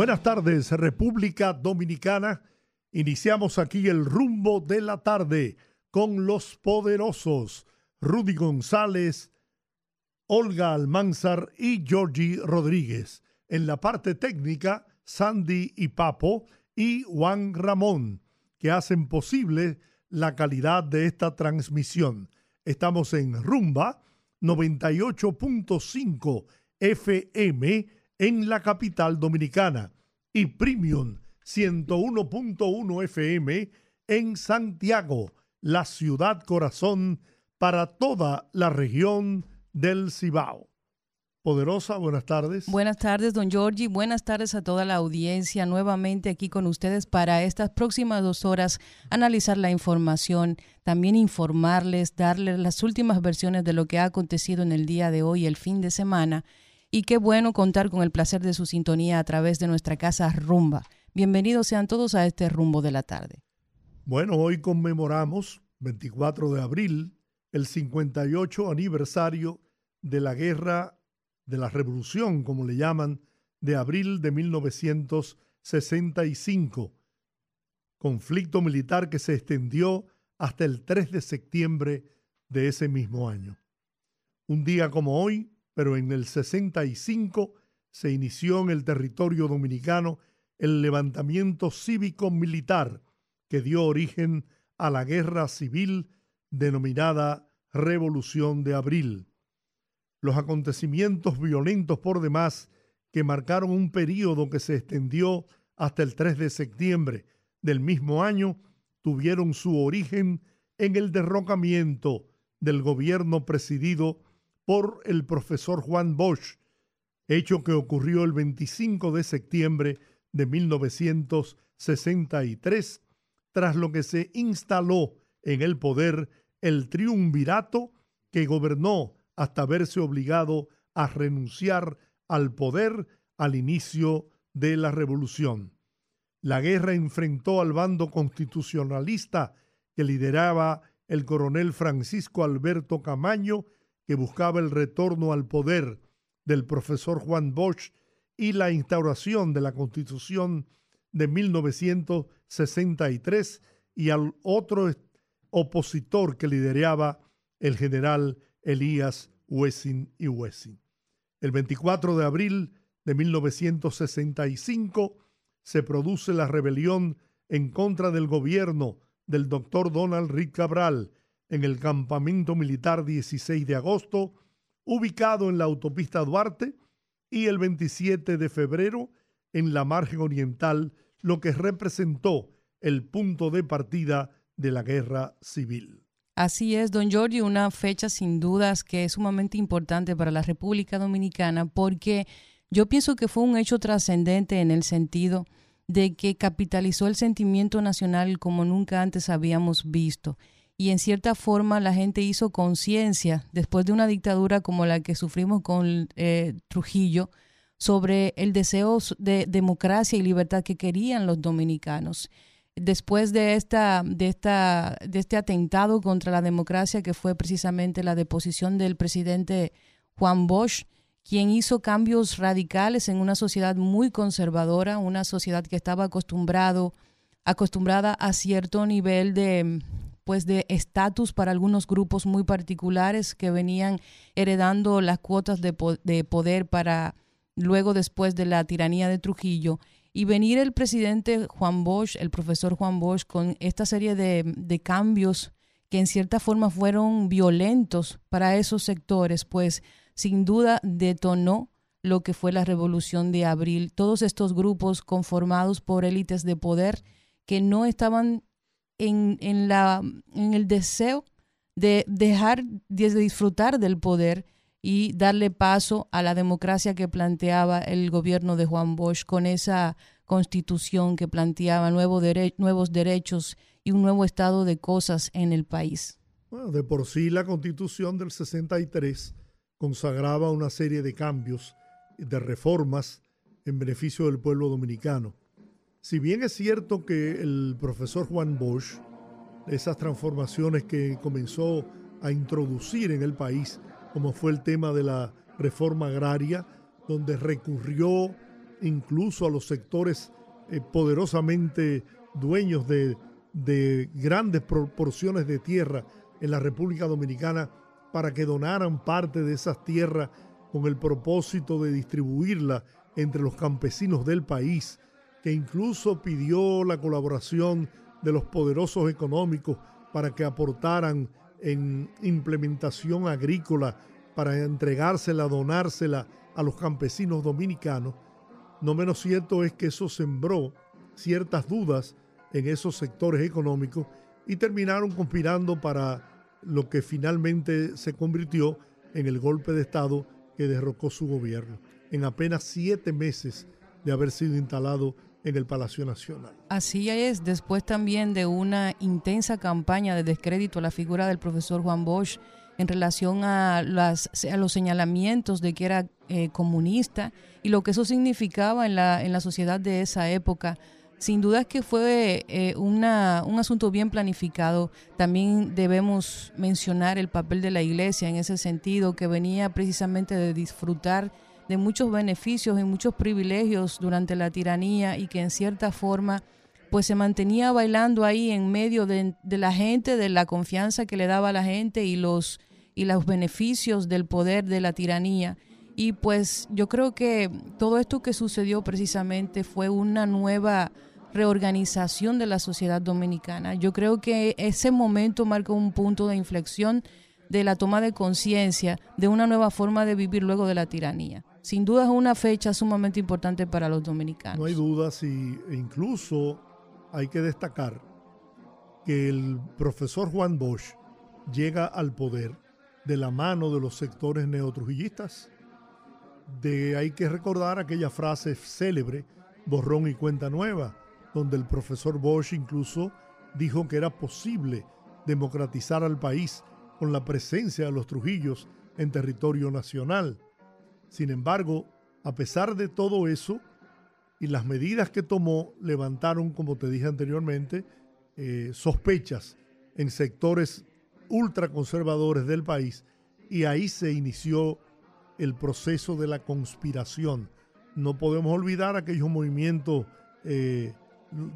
Buenas tardes, República Dominicana. Iniciamos aquí el rumbo de la tarde con los poderosos Rudy González, Olga Almanzar y Georgie Rodríguez. En la parte técnica, Sandy y Papo y Juan Ramón, que hacen posible la calidad de esta transmisión. Estamos en Rumba 98.5 FM en la capital dominicana y Premium 101.1 FM en Santiago, la ciudad corazón para toda la región del Cibao. Poderosa, buenas tardes. Buenas tardes, don Giorgi. Buenas tardes a toda la audiencia. Nuevamente aquí con ustedes para estas próximas dos horas analizar la información, también informarles, darles las últimas versiones de lo que ha acontecido en el día de hoy, el fin de semana y qué bueno contar con el placer de su sintonía a través de nuestra casa Rumba. Bienvenidos sean todos a este rumbo de la tarde. Bueno, hoy conmemoramos, 24 de abril, el 58 aniversario de la guerra de la revolución, como le llaman, de abril de 1965, conflicto militar que se extendió hasta el 3 de septiembre de ese mismo año. Un día como hoy, pero en el 65 se inició en el territorio dominicano el levantamiento cívico-militar que dio origen a la guerra civil denominada Revolución de Abril. Los acontecimientos violentos por demás que marcaron un periodo que se extendió hasta el 3 de septiembre del mismo año tuvieron su origen en el derrocamiento del gobierno presidido por el profesor Juan Bosch, hecho que ocurrió el 25 de septiembre de 1963, tras lo que se instaló en el poder el triunvirato que gobernó hasta verse obligado a renunciar al poder al inicio de la revolución. La guerra enfrentó al bando constitucionalista que lideraba el coronel Francisco Alberto Camaño que buscaba el retorno al poder del profesor Juan Bosch y la instauración de la Constitución de 1963 y al otro opositor que lideraba el general Elías Wessing y Wessing. El 24 de abril de 1965 se produce la rebelión en contra del gobierno del doctor Donald Rick Cabral en el campamento militar 16 de agosto, ubicado en la autopista Duarte, y el 27 de febrero en la margen oriental, lo que representó el punto de partida de la guerra civil. Así es, don Giorgio, una fecha sin dudas que es sumamente importante para la República Dominicana porque yo pienso que fue un hecho trascendente en el sentido de que capitalizó el sentimiento nacional como nunca antes habíamos visto y en cierta forma la gente hizo conciencia después de una dictadura como la que sufrimos con eh, Trujillo sobre el deseo de democracia y libertad que querían los dominicanos. Después de, esta, de, esta, de este atentado contra la democracia que fue precisamente la deposición del presidente Juan Bosch, quien hizo cambios radicales en una sociedad muy conservadora, una sociedad que estaba acostumbrado, acostumbrada a cierto nivel de, pues de estatus para algunos grupos muy particulares que venían heredando las cuotas de, poder para luego después de la tiranía de Trujillo y venir el presidente Juan Bosch, el profesor Juan Bosch, con esta serie de, de, cambios que en cierta forma fueron violentos para esos sectores, pues sin duda detonó lo que fue la revolución de abril. Todos estos grupos conformados por élites de poder que no estaban en, la, en el deseo de dejar de disfrutar del poder y darle paso a la democracia que planteaba el gobierno de Juan Bosch con esa constitución que planteaba nuevos derechos y un nuevo estado de cosas en el país. Bueno, de por sí la constitución del 63 consagraba una serie de cambios, de reformas en beneficio del pueblo dominicano. Si bien es cierto que el profesor Juan Bosch, esas transformaciones que comenzó a introducir en el país, como fue el tema de la reforma agraria, donde recurrió incluso a los sectores eh, poderosamente dueños de, de grandes proporciones de tierra en la República Dominicana para que donaran parte de esas tierras con el propósito de distribuirla entre los campesinos del país, que incluso pidió la colaboración de los poderosos económicos para que aportaran en implementación agrícola, para entregársela, donársela a los campesinos dominicanos, no menos cierto es que eso sembró ciertas dudas en esos sectores económicos y terminaron conspirando para lo que finalmente se convirtió en el golpe de Estado que derrocó su gobierno en apenas siete meses de haber sido instalado en el Palacio Nacional. Así es, después también de una intensa campaña de descrédito a la figura del profesor Juan Bosch en relación a, los señalamientos de que era eh, comunista y lo que eso significaba en la, sociedad de esa época. Sin duda es que fue eh, un asunto bien planificado. También debemos mencionar el papel de la iglesia en ese sentido, que venía precisamente de disfrutar de muchos beneficios y muchos privilegios durante la tiranía y que en cierta forma pues se mantenía bailando ahí en medio de, la gente, de la confianza que le daba la gente y los, y los beneficios del poder de la tiranía. Y pues yo creo que todo esto que sucedió precisamente fue una nueva reorganización de la sociedad dominicana. Yo creo que ese momento marcó un punto de inflexión de la toma de conciencia de una nueva forma de vivir luego de la tiranía. Sin duda es una fecha sumamente importante para los dominicanos. No hay dudas y e incluso hay que destacar que el profesor Juan Bosch llega al poder de la mano de los sectores neotrujillistas. De hay que recordar aquella frase célebre, borrón y cuenta nueva, donde el profesor Bosch incluso dijo que era posible democratizar al país con la presencia de los Trujillos en territorio nacional. Sin embargo, a pesar de todo eso y las medidas que tomó, levantaron, como te dije anteriormente, eh, sospechas en sectores ultraconservadores del país y ahí se inició el proceso de la conspiración. No podemos olvidar aquellos movimientos eh,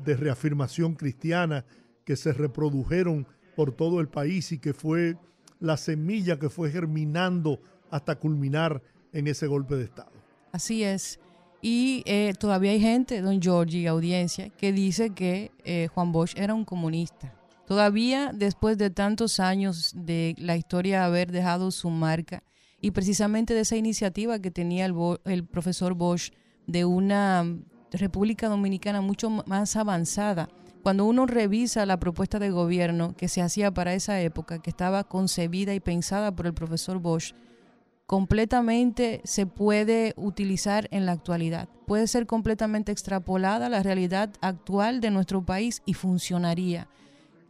de reafirmación cristiana que se reprodujeron por todo el país y que fue la semilla que fue germinando hasta culminar en ese golpe de Estado. Así es. Y eh, todavía hay gente, don Giorgi, audiencia, que dice que eh, Juan Bosch era un comunista. Todavía después de tantos años de la historia haber dejado su marca y precisamente de esa iniciativa que tenía el, el profesor Bosch de una República Dominicana mucho más avanzada. Cuando uno revisa la propuesta de gobierno que se hacía para esa época, que estaba concebida y pensada por el profesor Bosch, completamente se puede utilizar en la actualidad. Puede ser completamente extrapolada a la realidad actual de nuestro país y funcionaría.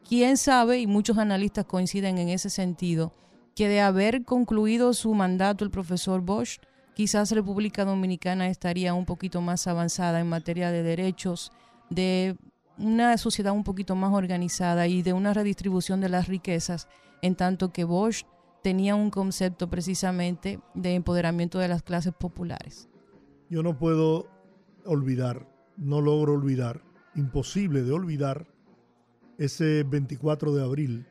Quién sabe, y muchos analistas coinciden en ese sentido, que de haber concluido su mandato el profesor Bosch, quizás República Dominicana estaría un poquito más avanzada en materia de derechos, de una sociedad un poquito más organizada y de una redistribución de las riquezas, en tanto que Bosch tenía un concepto precisamente de empoderamiento de las clases populares. Yo no puedo olvidar, no logro olvidar, imposible de olvidar, ese 24 de abril,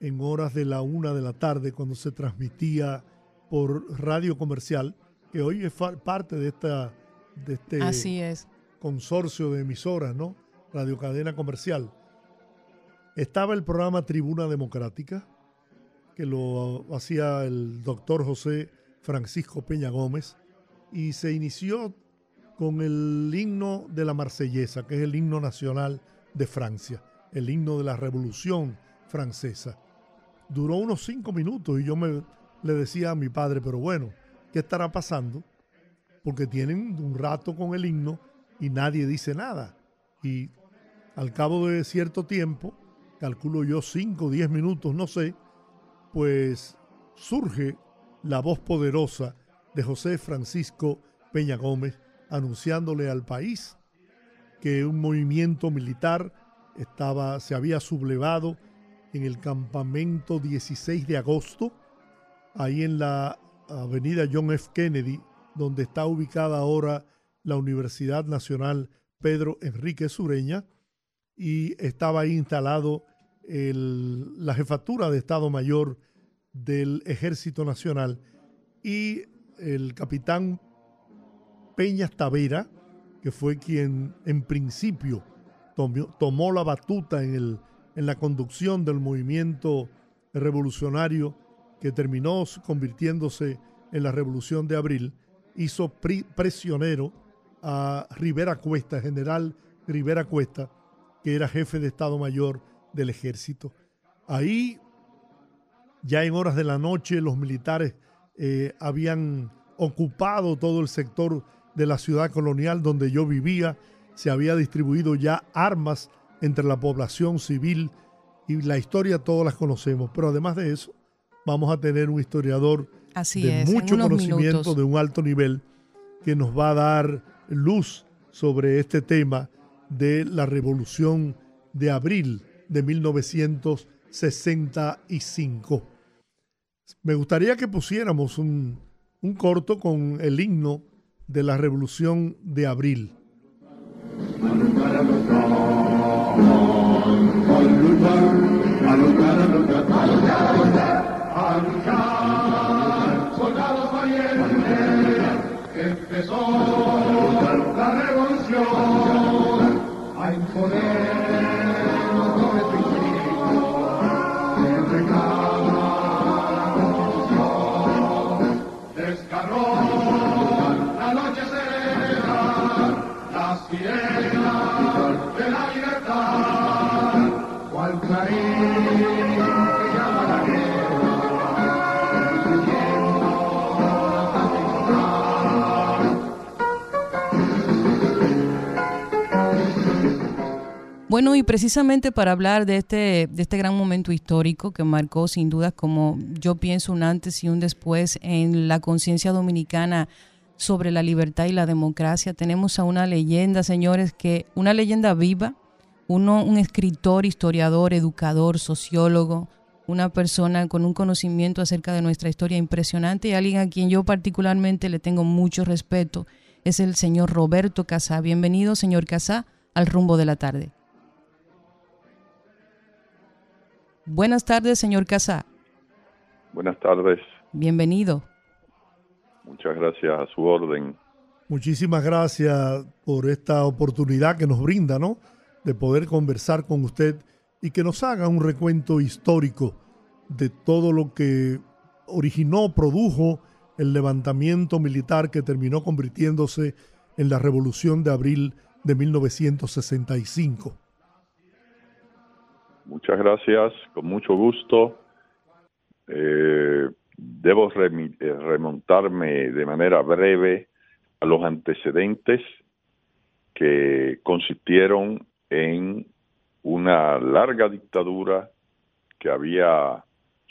en horas de la una de la tarde, cuando se transmitía por radio comercial, que hoy es parte de, esta, de este Así es. consorcio de emisoras, ¿no? Radio Cadena Comercial. Estaba el programa Tribuna Democrática, que lo hacía el doctor José Francisco Peña Gómez, y se inició con el himno de la Marsellesa, que es el himno nacional de Francia, el himno de la Revolución Francesa. Duró unos cinco minutos y yo me le decía a mi padre, pero bueno, ¿qué estará pasando? Porque tienen un rato con el himno y nadie dice nada. Y al cabo de cierto tiempo, calculo yo 5 o 10 minutos, no sé, pues surge la voz poderosa de José Francisco Peña Gómez anunciándole al país que un movimiento militar estaba, se había sublevado en el campamento 16 de agosto, ahí en la avenida John F. Kennedy, donde está ubicada ahora la Universidad Nacional Pedro Enrique Sureña, y estaba ahí instalado la jefatura de Estado Mayor del Ejército Nacional y el capitán Peñas Tavera, que fue quien en principio tomó, la batuta en, en la conducción del movimiento revolucionario que terminó convirtiéndose en la Revolución de Abril, hizo prisionero a Rivera Cuesta, general Rivera Cuesta, que era jefe de Estado Mayor del Ejército. Ahí, ya en horas de la noche, los militares eh, habían ocupado todo el sector de la ciudad colonial donde yo vivía, se había distribuido ya armas entre la población civil y la historia todos las conocemos, pero además de eso vamos a tener un historiador de mucho conocimiento, de un alto nivel, que nos va a dar luz sobre este tema de la revolución de abril de 1965. Me gustaría que pusiéramos un, un corto con el himno de la Revolución de Abril. Bueno, y precisamente para hablar de este, de este gran momento histórico que marcó sin dudas como yo pienso un antes y un después en la conciencia dominicana sobre la libertad y la democracia. Tenemos a una leyenda, señores, que una leyenda viva, uno, un escritor, historiador, educador, sociólogo, una persona con un conocimiento acerca de nuestra historia impresionante y alguien a quien yo particularmente le tengo mucho respeto, es el señor Roberto Casá. Bienvenido, señor Casá, al rumbo de la tarde. Buenas tardes, señor Casá. Buenas tardes. Bienvenido. Muchas gracias a su orden. Muchísimas gracias por esta oportunidad que nos brinda, ¿no? De poder conversar con usted y que nos haga un recuento histórico de todo lo que originó, produjo el levantamiento militar que terminó convirtiéndose en la Revolución de Abril de 1965. Muchas gracias, con mucho gusto. Eh, debo eh, remontarme de manera breve a los antecedentes que consistieron en una larga dictadura que había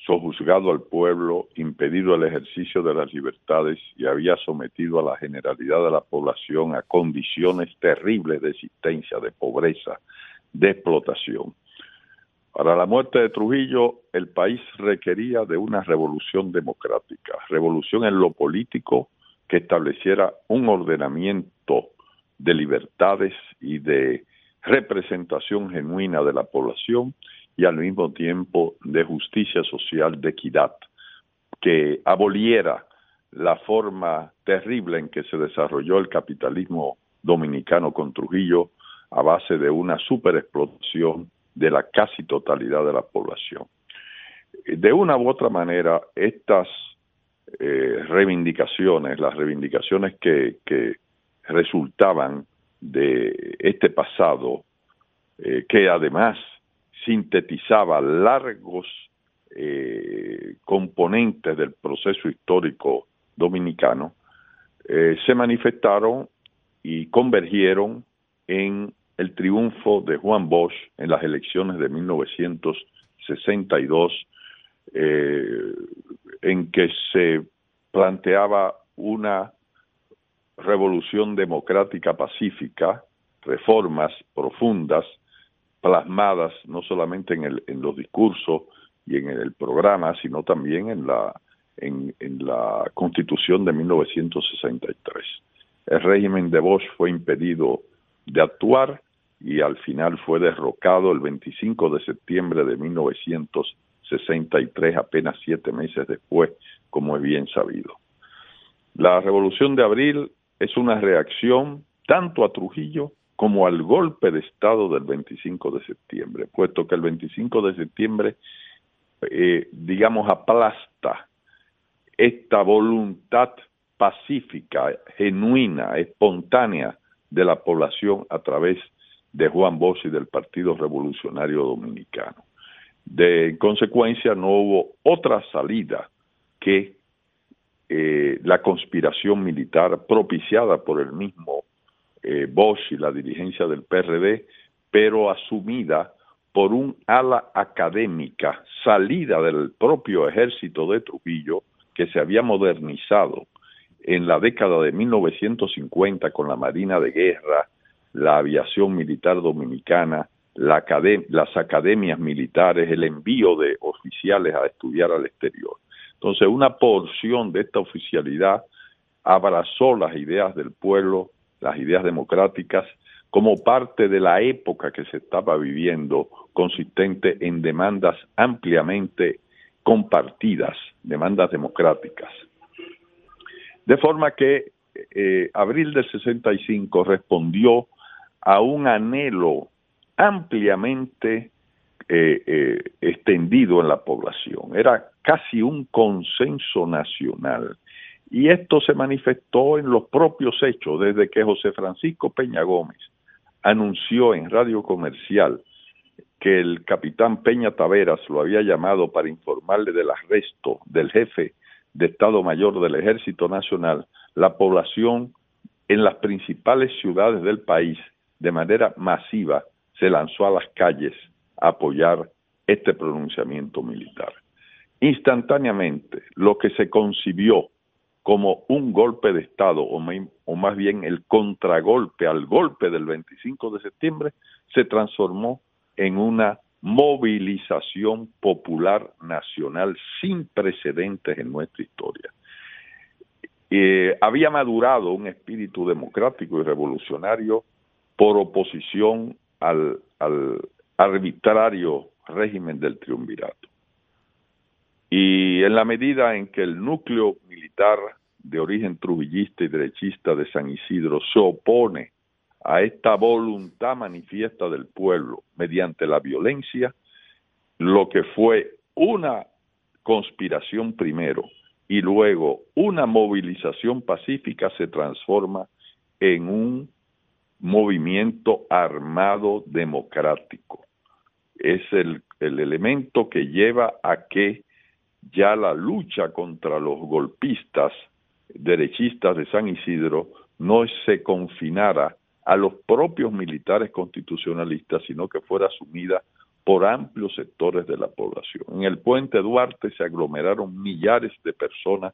sojuzgado al pueblo, impedido el ejercicio de las libertades y había sometido a la generalidad de la población a condiciones terribles de existencia, de pobreza, de explotación. Para la muerte de Trujillo, el país requería de una revolución democrática, revolución en lo político que estableciera un ordenamiento de libertades y de representación genuina de la población y al mismo tiempo de justicia social, de equidad, que aboliera la forma terrible en que se desarrolló el capitalismo dominicano con Trujillo a base de una superexplotación de la casi totalidad de la población. De una u otra manera, estas eh, reivindicaciones, las reivindicaciones que, resultaban de este pasado, eh, que además sintetizaba largos eh, componentes del proceso histórico dominicano, se manifestaron y convergieron en el triunfo de Juan Bosch en las elecciones de 1962, eh, en que se planteaba una revolución democrática pacífica, reformas profundas, plasmadas no solamente en, el, en los discursos y en el programa, sino también en la, en, en la Constitución de 1963. El régimen de Bosch fue impedido de actuar y al final fue derrocado el 25 de septiembre de 1963, apenas siete meses después, como es bien sabido. La Revolución de Abril es una reacción tanto a Trujillo como al golpe de Estado del 25 de septiembre, puesto que el 25 de septiembre, eh, digamos, aplasta esta voluntad pacífica, genuina, espontánea de la población a través de Juan Bosch y del Partido Revolucionario Dominicano. De consecuencia, no hubo otra salida que eh, la conspiración militar propiciada por el mismo eh, Bosch y la dirigencia del PRD, pero asumida por un ala académica salida del propio ejército de Trujillo, que se había modernizado en la década de 1950 con la Marina de Guerra, la aviación militar dominicana, la las academias militares, el envío de oficiales a estudiar al exterior. Entonces, una porción de esta oficialidad abrazó las ideas del pueblo, las ideas democráticas, como parte de la época que se estaba viviendo, consistente en demandas ampliamente compartidas, demandas democráticas. De forma que eh, abril del 65 respondió a un anhelo ampliamente eh, eh, extendido en la población. Era casi un consenso nacional. Y esto se manifestó en los propios hechos, desde que José Francisco Peña Gómez anunció en Radio Comercial que el capitán Peña Taveras lo había llamado para informarle del arresto del jefe de Estado Mayor del Ejército Nacional, la población en las principales ciudades del país de manera masiva se lanzó a las calles a apoyar este pronunciamiento militar. Instantáneamente, lo que se concibió como un golpe de Estado, o, más bien el contragolpe al golpe del 25 de septiembre, se transformó en una movilización popular nacional sin precedentes en nuestra historia. Eh, había madurado un espíritu democrático y revolucionario por oposición al, arbitrario régimen del triunvirato. Y en la medida en que el núcleo militar de origen trujillista y derechista de San Isidro se opone a esta voluntad manifiesta del pueblo mediante la violencia, lo que fue una conspiración primero y luego una movilización pacífica se transforma en un movimiento armado democrático. Es el, el elemento que lleva a que ya la lucha contra los golpistas derechistas de San Isidro no se confinara a los propios militares constitucionalistas, sino que fuera asumida por amplios sectores de la población. En el puente Duarte se aglomeraron millares de personas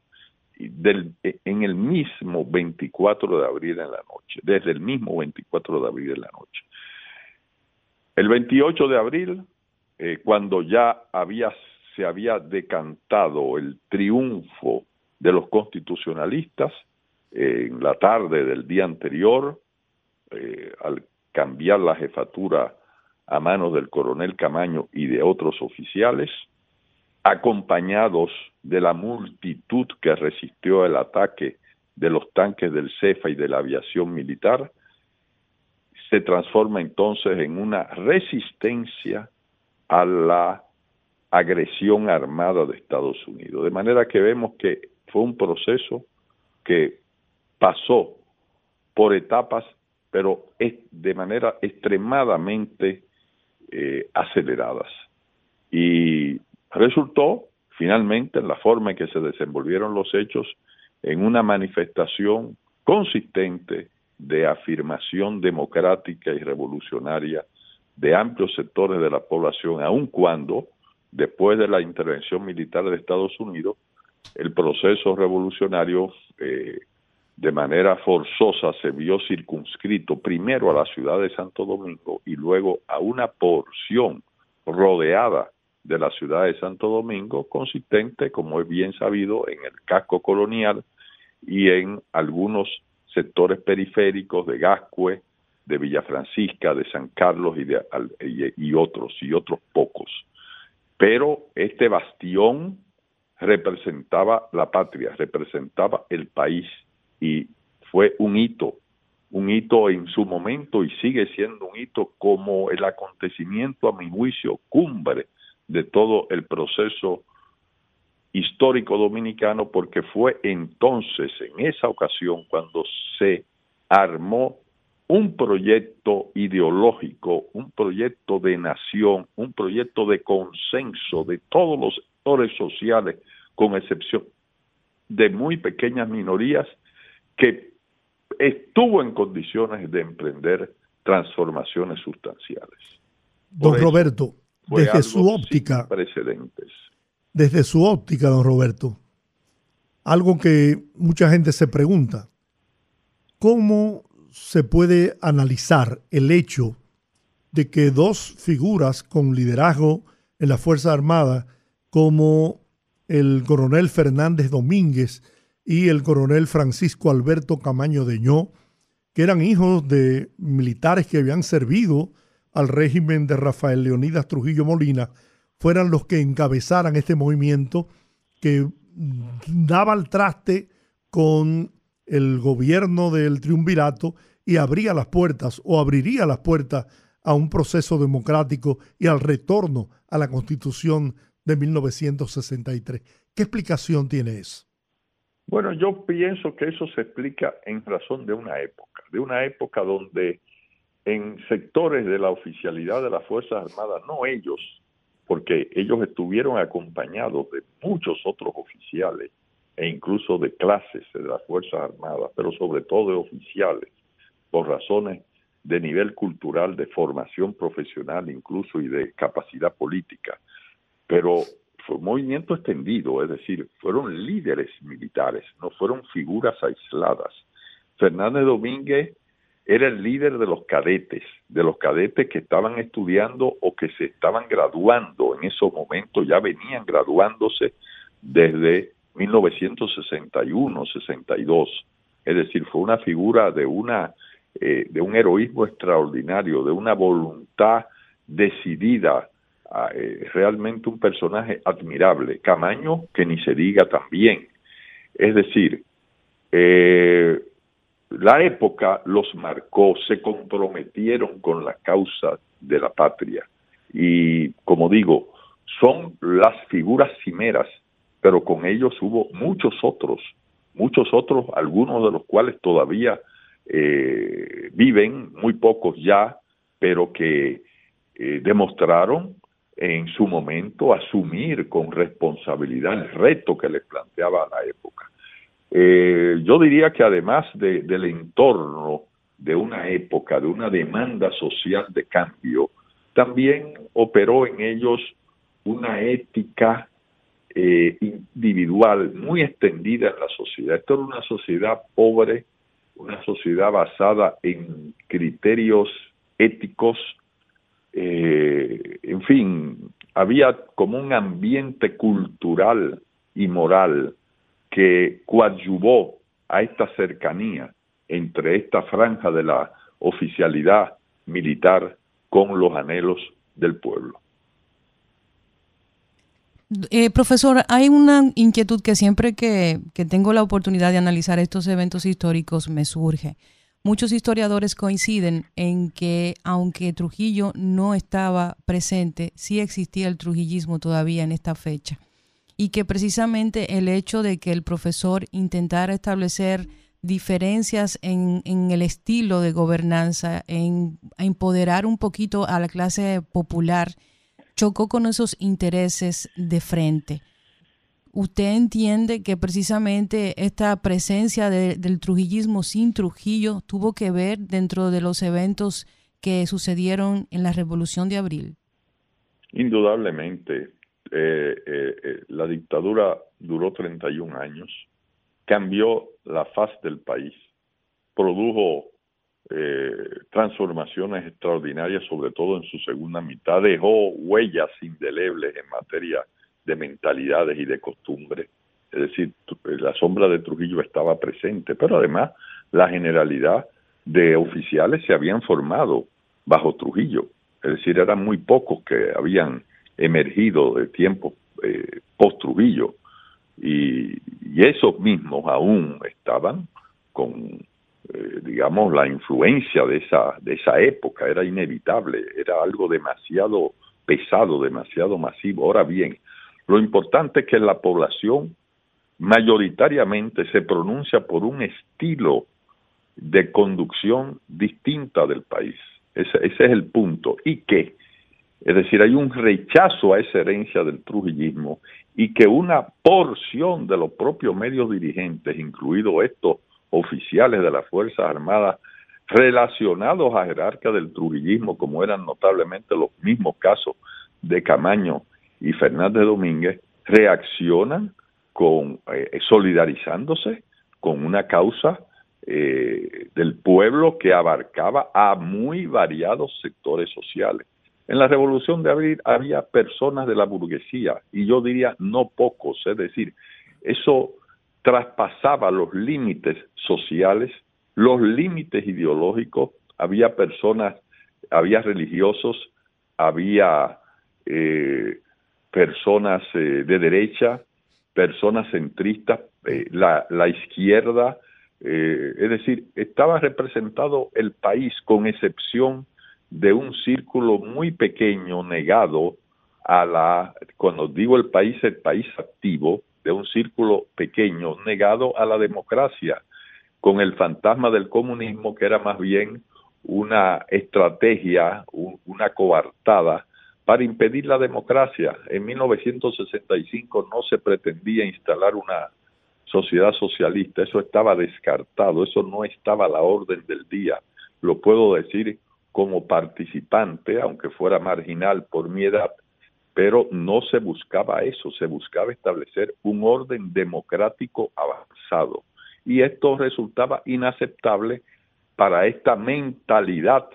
del, en el mismo 24 de abril en la noche, desde el mismo 24 de abril en la noche. El 28 de abril, eh, cuando ya había, se había decantado el triunfo de los constitucionalistas, eh, en la tarde del día anterior, eh, al cambiar la jefatura a manos del coronel Camaño y de otros oficiales, acompañados de la multitud que resistió el ataque de los tanques del CEFA y de la aviación militar, se transforma entonces en una resistencia a la agresión armada de Estados Unidos. De manera que vemos que fue un proceso que pasó por etapas, pero de manera extremadamente eh, aceleradas. Y resultó finalmente en la forma en que se desenvolvieron los hechos en una manifestación consistente de afirmación democrática y revolucionaria de amplios sectores de la población, aun cuando, después de la intervención militar de Estados Unidos, el proceso revolucionario eh, de manera forzosa se vio circunscrito primero a la ciudad de Santo Domingo y luego a una porción rodeada de la ciudad de Santo Domingo, consistente, como es bien sabido, en el casco colonial y en algunos sectores periféricos de Gascue, de Villa Francisca, de San Carlos y, de, y otros, y otros pocos. Pero este bastión representaba la patria, representaba el país y fue un hito, un hito en su momento y sigue siendo un hito como el acontecimiento, a mi juicio, cumbre de todo el proceso histórico dominicano, porque fue entonces, en esa ocasión, cuando se armó un proyecto ideológico, un proyecto de nación, un proyecto de consenso de todos los sectores sociales, con excepción de muy pequeñas minorías, que estuvo en condiciones de emprender transformaciones sustanciales. Don Roberto, desde su óptica, precedentes. Desde su óptica, don Roberto, algo que mucha gente se pregunta, ¿cómo se puede analizar el hecho de que dos figuras con liderazgo en la Fuerza Armada, como el coronel Fernández Domínguez y el coronel Francisco Alberto Camaño Deñó, que eran hijos de militares que habían servido al régimen de Rafael Leonidas Trujillo Molina, fueran los que encabezaran este movimiento que daba el traste con el gobierno del triunvirato y abría las puertas o abriría las puertas a un proceso democrático y al retorno a la constitución de 1963. ¿Qué explicación tiene eso? Bueno, yo pienso que eso se explica en razón de una época, de una época donde en sectores de la oficialidad de las Fuerzas Armadas, no ellos, porque ellos estuvieron acompañados de muchos otros oficiales e incluso de clases de las Fuerzas Armadas, pero sobre todo de oficiales, por razones de nivel cultural, de formación profesional incluso y de capacidad política. Pero fue un movimiento extendido, es decir, fueron líderes militares, no fueron figuras aisladas. Fernández Domínguez era el líder de los cadetes, de los cadetes que estaban estudiando o que se estaban graduando en esos momentos, ya venían graduándose desde 1961, 62. Es decir, fue una figura de una eh, de un heroísmo extraordinario, de una voluntad decidida, eh, realmente un personaje admirable. Camaño, que ni se diga también. Es decir, eh, la época los marcó, se comprometieron con la causa de la patria. Y como digo, son las figuras cimeras, pero con ellos hubo muchos otros, muchos otros, algunos de los cuales todavía eh, viven, muy pocos ya, pero que eh, demostraron en su momento asumir con responsabilidad el reto que les planteaba la época. Eh, yo diría que además del entorno de una época, de una demanda social de cambio, también operó en ellos una ética eh, individual muy extendida en la sociedad. Esto era una sociedad pobre, una sociedad basada en criterios éticos, eh, en fin, había como un ambiente cultural y moral que coadyuvó a esta cercanía entre esta franja de la oficialidad militar con los anhelos del pueblo. Eh, profesor, hay una inquietud que siempre que, que, tengo la oportunidad de analizar estos eventos históricos me surge. Muchos historiadores coinciden en que aunque Trujillo no estaba presente, sí existía el trujillismo todavía en esta fecha y que precisamente el hecho de que el profesor intentara establecer diferencias en, el estilo de gobernanza, en empoderar un poquito a la clase popular, chocó con esos intereses de frente. ¿usted entiende que precisamente esta presencia del trujillismo sin Trujillo tuvo que ver dentro de los eventos que sucedieron en la Revolución de Abril? Indudablemente. Eh, eh, eh, la dictadura duró 31 años, cambió la faz del país, produjo transformaciones extraordinarias, sobre todo en su segunda mitad, dejó huellas indelebles en materia de mentalidades y de costumbres. Es decir, la sombra de Trujillo estaba presente, pero además la generalidad de oficiales se habían formado bajo Trujillo. Es decir, eran muy pocos que habían emergido de tiempo eh, post-Trujillo. Y, esos mismos aún estaban con, eh, digamos, la influencia de esa, de esa época. Era inevitable, era algo demasiado pesado, demasiado masivo. Ahora bien, lo importante es que la población mayoritariamente se pronuncia por un estilo de conducción distinta del país. Ese, es el punto. Y que, es decir, hay un rechazo a esa herencia del trujillismo y que una porción de los propios medios dirigentes, incluidos estos oficiales de las Fuerzas Armadas, relacionados a jerarcas del trujillismo, como eran notablemente los mismos casos de Camaño y Fernández Domínguez, reaccionan con eh, solidarizándose con una causa eh, del pueblo que abarcaba a muy variados sectores sociales. En la Revolución de Abril había personas de la burguesía, y yo diría no pocos, es decir, eso traspasaba los límites sociales, los límites ideológicos, había personas, había religiosos, había eh, personas eh, de derecha, personas centristas, la, la izquierda, eh, es decir, estaba representado el país con excepción de un círculo muy pequeño negado a la, cuando digo el país, el país activo, de un círculo pequeño negado a la democracia, con el fantasma del comunismo que era más bien una estrategia, una coartada para impedir la democracia. En 1965 no se pretendía instalar una sociedad socialista, eso estaba descartado, eso no estaba a la orden del día. Lo puedo decir como participante, aunque fuera marginal por mi edad, pero no se buscaba eso, se buscaba establecer un orden democrático avanzado. Y esto resultaba inaceptable para esta mentalidad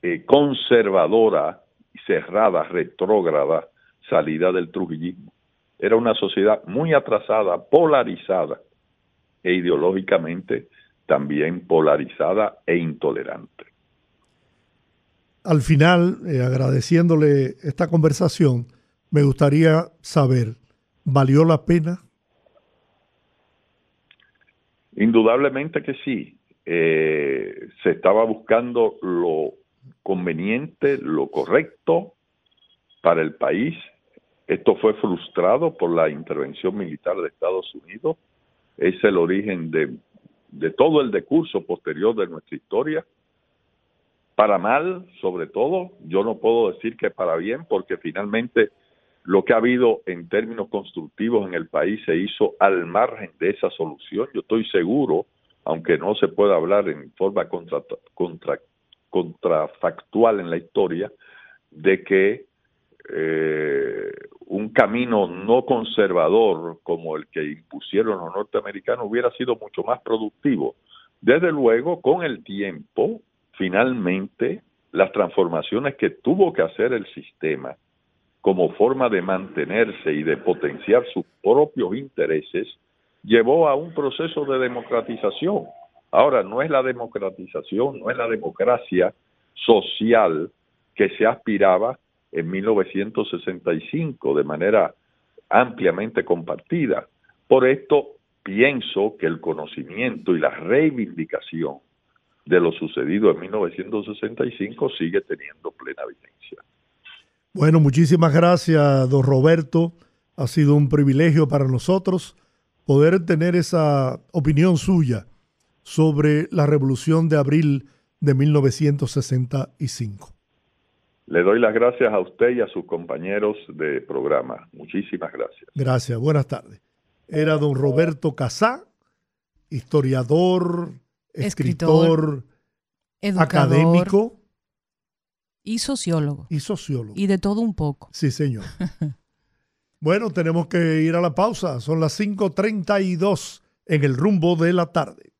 eh, conservadora, cerrada, retrógrada, salida del trujillismo. Era una sociedad muy atrasada, polarizada e ideológicamente también polarizada e intolerante. Al final, eh, agradeciéndole esta conversación, me gustaría saber, ¿valió la pena? Indudablemente que sí. Eh, se estaba buscando lo conveniente, lo correcto para el país esto fue frustrado por la intervención militar de Estados Unidos. Es el origen de, de todo el decurso posterior de nuestra historia. Para mal, sobre todo, yo no puedo decir que para bien, porque finalmente lo que ha habido en términos constructivos en el país se hizo al margen de esa solución. Yo estoy seguro, aunque no se pueda hablar en forma contra, contra, contrafactual en la historia, de que eh, un camino no conservador como el que impusieron los norteamericanos hubiera sido mucho más productivo. Desde luego, con el tiempo, finalmente, las transformaciones que tuvo que hacer el sistema como forma de mantenerse y de potenciar sus propios intereses, llevó a un proceso de democratización. Ahora, no es la democratización, no es la democracia social que se aspiraba en 1965 de manera ampliamente compartida. Por esto pienso que el conocimiento y la reivindicación de lo sucedido en 1965 sigue teniendo plena vigencia. Bueno, muchísimas gracias, don Roberto. Ha sido un privilegio para nosotros poder tener esa opinión suya sobre la revolución de abril de 1965. Le doy las gracias a usted y a sus compañeros de programa. Muchísimas gracias. Gracias, buenas tardes. Era don Roberto Casá, historiador, escritor, Educador académico y sociólogo. y sociólogo. Y de todo un poco. Sí, señor. bueno, tenemos que ir a la pausa. Son las 5.32 en el rumbo de la tarde.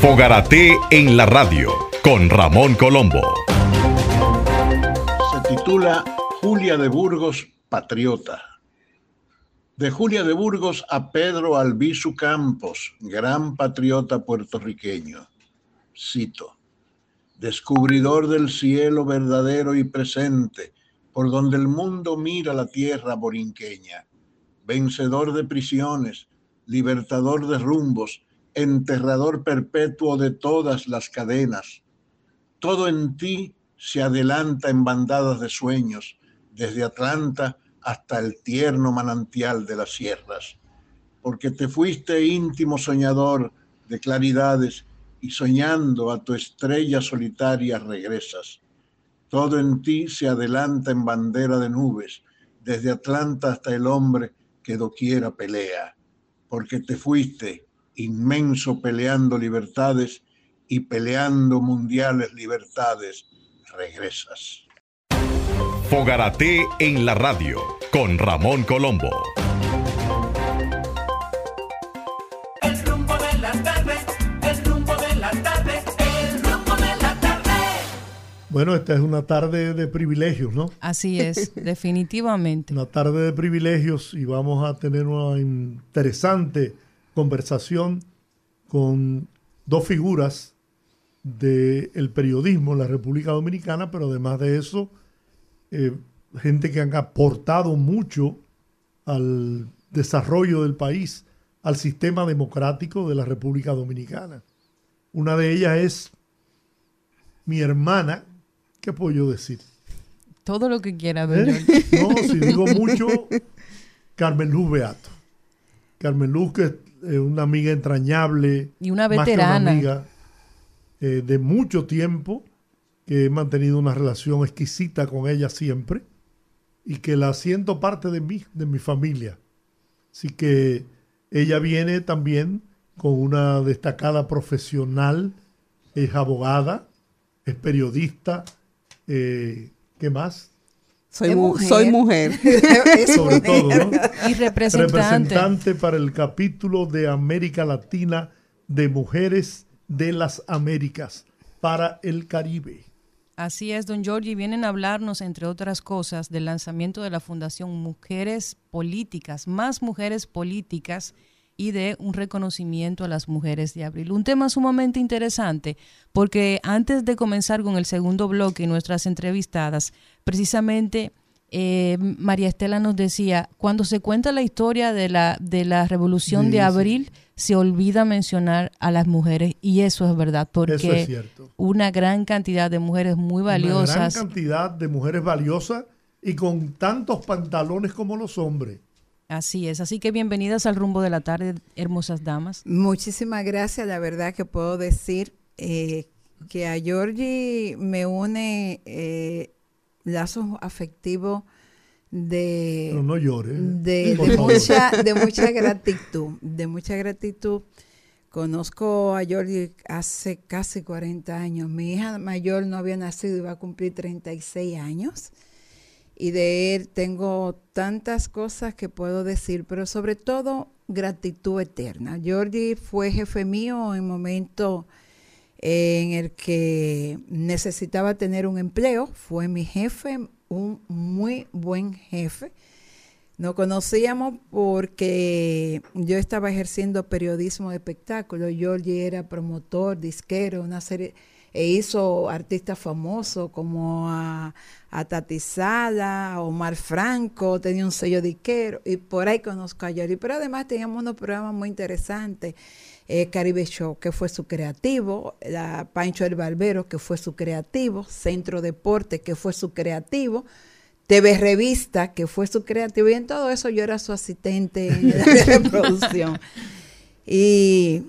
Fogarate en la radio con Ramón Colombo. se titula Julia de Burgos, Patriota. De Julia de Burgos a Pedro Albizu Campos, gran patriota puertorriqueño. Cito, descubridor del cielo verdadero y presente, por donde el mundo mira la tierra borinqueña, vencedor de prisiones, libertador de rumbos, enterrador perpetuo de todas las cadenas, todo en ti se adelanta en bandadas de sueños, desde Atlanta hasta el tierno manantial de las sierras, porque te fuiste íntimo soñador de claridades y soñando a tu estrella solitaria regresas. Todo en ti se adelanta en bandera de nubes, desde Atlanta hasta el hombre que doquiera pelea, porque te fuiste inmenso peleando libertades y peleando mundiales libertades regresas. Fogarate en la radio con Ramón Colombo. El rumbo de la tarde, el rumbo de la tarde, el rumbo de la tarde. Bueno, esta es una tarde de privilegios, ¿no? Así es, definitivamente. Una tarde de privilegios y vamos a tener una interesante conversación con dos figuras del periodismo en la República Dominicana, pero además de eso, eh, gente que han aportado mucho al desarrollo del país, al sistema democrático de la República Dominicana. Una de ellas es mi hermana, ¿qué puedo yo decir? Todo lo que quiera, don ¿Eh? No, si digo mucho, Carmen Luz Beato. Carmen Luz, que es una amiga entrañable. Y una más que veterana. amiga eh, de mucho tiempo, que he mantenido una relación exquisita con ella siempre y que la siento parte de mí, de mi familia. Así que ella viene también con una destacada profesional, es abogada, es periodista, eh, ¿qué más? Soy, mujer. soy mujer. Sobre todo. ¿no? Y representante. representante para el capítulo de América Latina de Mujeres de las Américas para el Caribe. Así es, don Giorgi. Vienen a hablarnos, entre otras cosas, del lanzamiento de la Fundación Mujeres Políticas, más mujeres políticas y de un reconocimiento a las mujeres de abril. Un tema sumamente interesante, porque antes de comenzar con el segundo bloque y nuestras entrevistadas, precisamente eh, María Estela nos decía, cuando se cuenta la historia de la, de la Revolución Sí, de sí. Se olvida mencionar a las mujeres, y eso es verdad, porque Eso es cierto. una gran cantidad de mujeres muy valiosas. Una gran cantidad de mujeres valiosas y con tantos pantalones como los hombres. Así es, así que bienvenidas al rumbo de la tarde, hermosas damas. Muchísimas gracias. La verdad que puedo decir eh, que a Georgie me une eh, lazos afectivos de, Pero no llores. de, de mucha, de mucha gratitud, de mucha gratitud. Conozco a Georgie hace casi 40 años. Mi hija mayor no había nacido y va a cumplir 36 años. Y de él tengo tantas cosas que puedo decir, pero sobre todo gratitud eterna. Georgie fue jefe mío en momento en el que necesitaba tener un empleo. Fue mi jefe, un muy buen jefe. Nos conocíamos porque yo estaba ejerciendo periodismo de espectáculo. Georgie era promotor, disquero, una serie, e hizo artistas famosos como a, a Tati Omar Franco, tenía un sello disquero, y por ahí conozco a Georgie. Pero además teníamos unos programas muy interesantes. Eh, Caribe Show, que fue su creativo, la Pancho el Barbero, que fue su creativo, Centro Deporte, que fue su creativo, TV Revista, que fue su creativo, y en todo eso yo era su asistente de producción. Y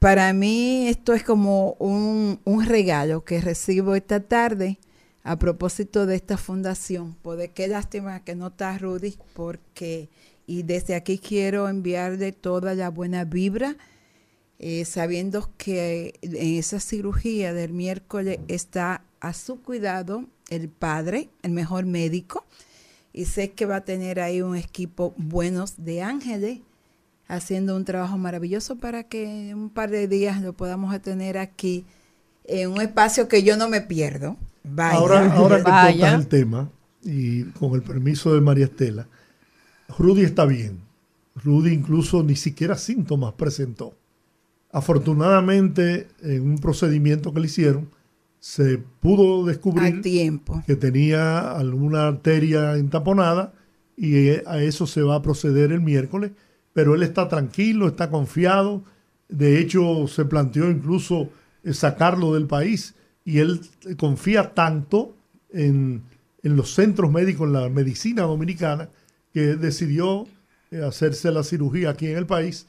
para mí esto es como un, un regalo que recibo esta tarde a propósito de esta fundación. Poder, qué lástima que no está Rudy, porque, y desde aquí quiero enviarle toda la buena vibra, eh, sabiendo que en esa cirugía del miércoles está a su cuidado el padre, el mejor médico, y sé que va a tener ahí un equipo buenos de ángeles haciendo un trabajo maravilloso para que en un par de días lo podamos tener aquí en un espacio que yo no me pierdo. Vaya. Ahora, ahora que Vaya. tocas el tema, y con el permiso de María Estela, Rudy está bien. Rudy incluso ni siquiera síntomas presentó. Afortunadamente, en un procedimiento que le hicieron, se pudo descubrir tiempo. que tenía alguna arteria entaponada y eh, a eso se va a proceder el miércoles, pero él está tranquilo, está confiado, de hecho se planteó incluso eh, sacarlo del país y él eh, confía tanto en, en los centros médicos, en la medicina dominicana, que decidió hacerse la cirugía aquí en el país,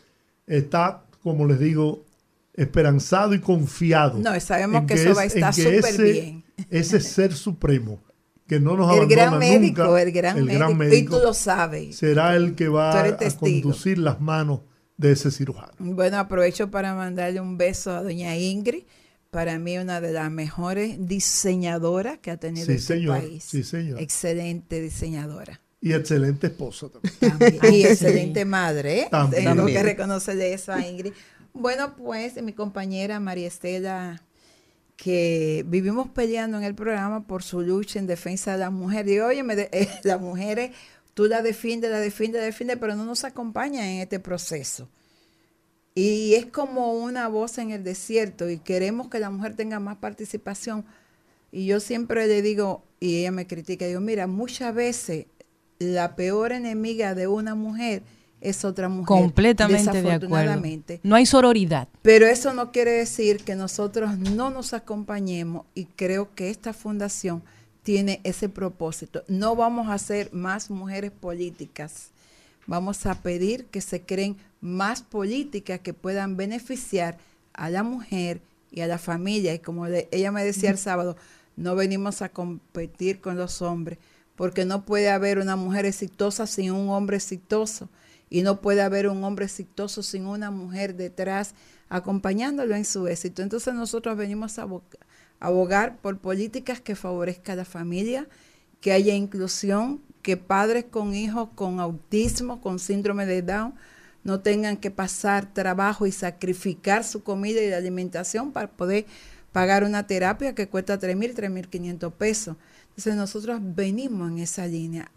está, como les digo, esperanzado y confiado. No, sabemos que eso va a es- estar súper ese- bien. Ese ser supremo que no nos El abandona gran médico, nunca, el gran el médico. gran Y médico tú lo sabes. será el que va a conducir las manos de ese cirujano. Bueno, aprovecho para mandarle un beso a doña Ingrid. Para mí, una de las mejores diseñadoras que ha tenido Sí, este señor, país. sí, señor. Excelente diseñadora. Y excelente esposa también. Y sí. excelente madre. ¿eh? También. Tengo que También. reconocerle eso a Ingrid. Bueno, pues mi compañera María Estela, que vivimos peleando en el programa por su lucha en defensa de la mujer. Y oye, las mujeres, tú la defiendes, la defiendes, la defiendes, pero no nos acompañan en este proceso. Y es como una voz en el desierto y queremos que la mujer tenga más participación. Y yo siempre le digo, y ella me critica, digo, mira, muchas veces la peor enemiga de una mujer es otra mujer. Completamente de acuerdo. No hay sororidad. Pero eso no quiere decir que nosotros no nos acompañemos y creo que esta fundación tiene ese propósito. No vamos a hacer más mujeres políticas. Vamos a pedir que se creen más políticas que puedan beneficiar a la mujer y a la familia. Y como le- ella me decía el sábado, no venimos a competir con los hombres, porque no puede haber una mujer exitosa sin un hombre exitoso. Y no puede haber un hombre exitoso sin una mujer detrás acompañándolo en su éxito. Entonces nosotros venimos a abo- a abogar por políticas que favorezcan a la familia, que haya inclusión, que padres con hijos con autismo, con síndrome de Down, no tengan que pasar trabajo y sacrificar su comida y la alimentación para poder pagar una terapia que cuesta 3.000, 3.500 pesos. Entonces nosotros venimos en esa línea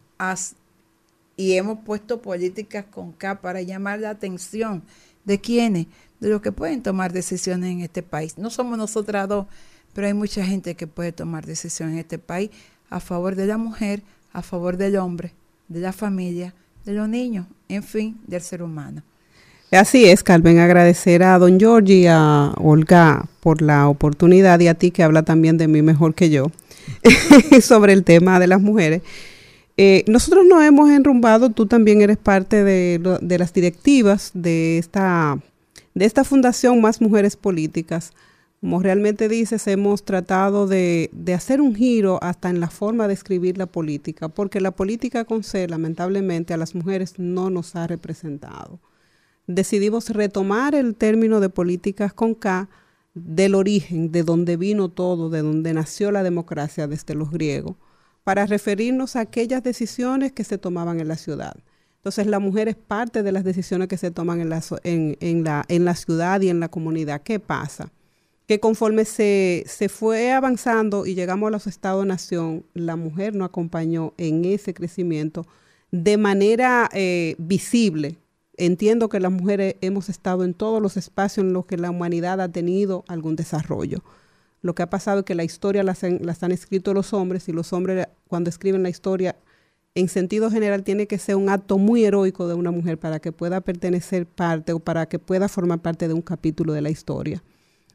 y hemos puesto políticas con K para llamar la atención de quienes, de los que pueden tomar decisiones en este país. No somos nosotras dos, pero hay mucha gente que puede tomar decisiones en este país a favor de la mujer, a favor del hombre, de la familia, de los niños, en fin, del ser humano. Así es, Carmen, agradecer a don Giorgi y a Olga por la oportunidad y a ti que habla también de mí mejor que yo sobre el tema de las mujeres. Eh, nosotros nos hemos enrumbado, tú también eres parte de, de las directivas de esta, de esta fundación Más Mujeres Políticas. Como realmente dices, hemos tratado de, de hacer un giro hasta en la forma de escribir la política, porque la política con C, lamentablemente, a las mujeres no nos ha representado decidimos retomar el término de políticas con K del origen, de donde vino todo, de donde nació la democracia desde los griegos, para referirnos a aquellas decisiones que se tomaban en la ciudad. Entonces la mujer es parte de las decisiones que se toman en la, en, en la, en la ciudad y en la comunidad. ¿Qué pasa? Que conforme se, se fue avanzando y llegamos a los estados-nación, la mujer no acompañó en ese crecimiento de manera eh, visible. Entiendo que las mujeres hemos estado en todos los espacios en los que la humanidad ha tenido algún desarrollo. Lo que ha pasado es que la historia las han, las han escrito los hombres y los hombres cuando escriben la historia, en sentido general, tiene que ser un acto muy heroico de una mujer para que pueda pertenecer parte o para que pueda formar parte de un capítulo de la historia.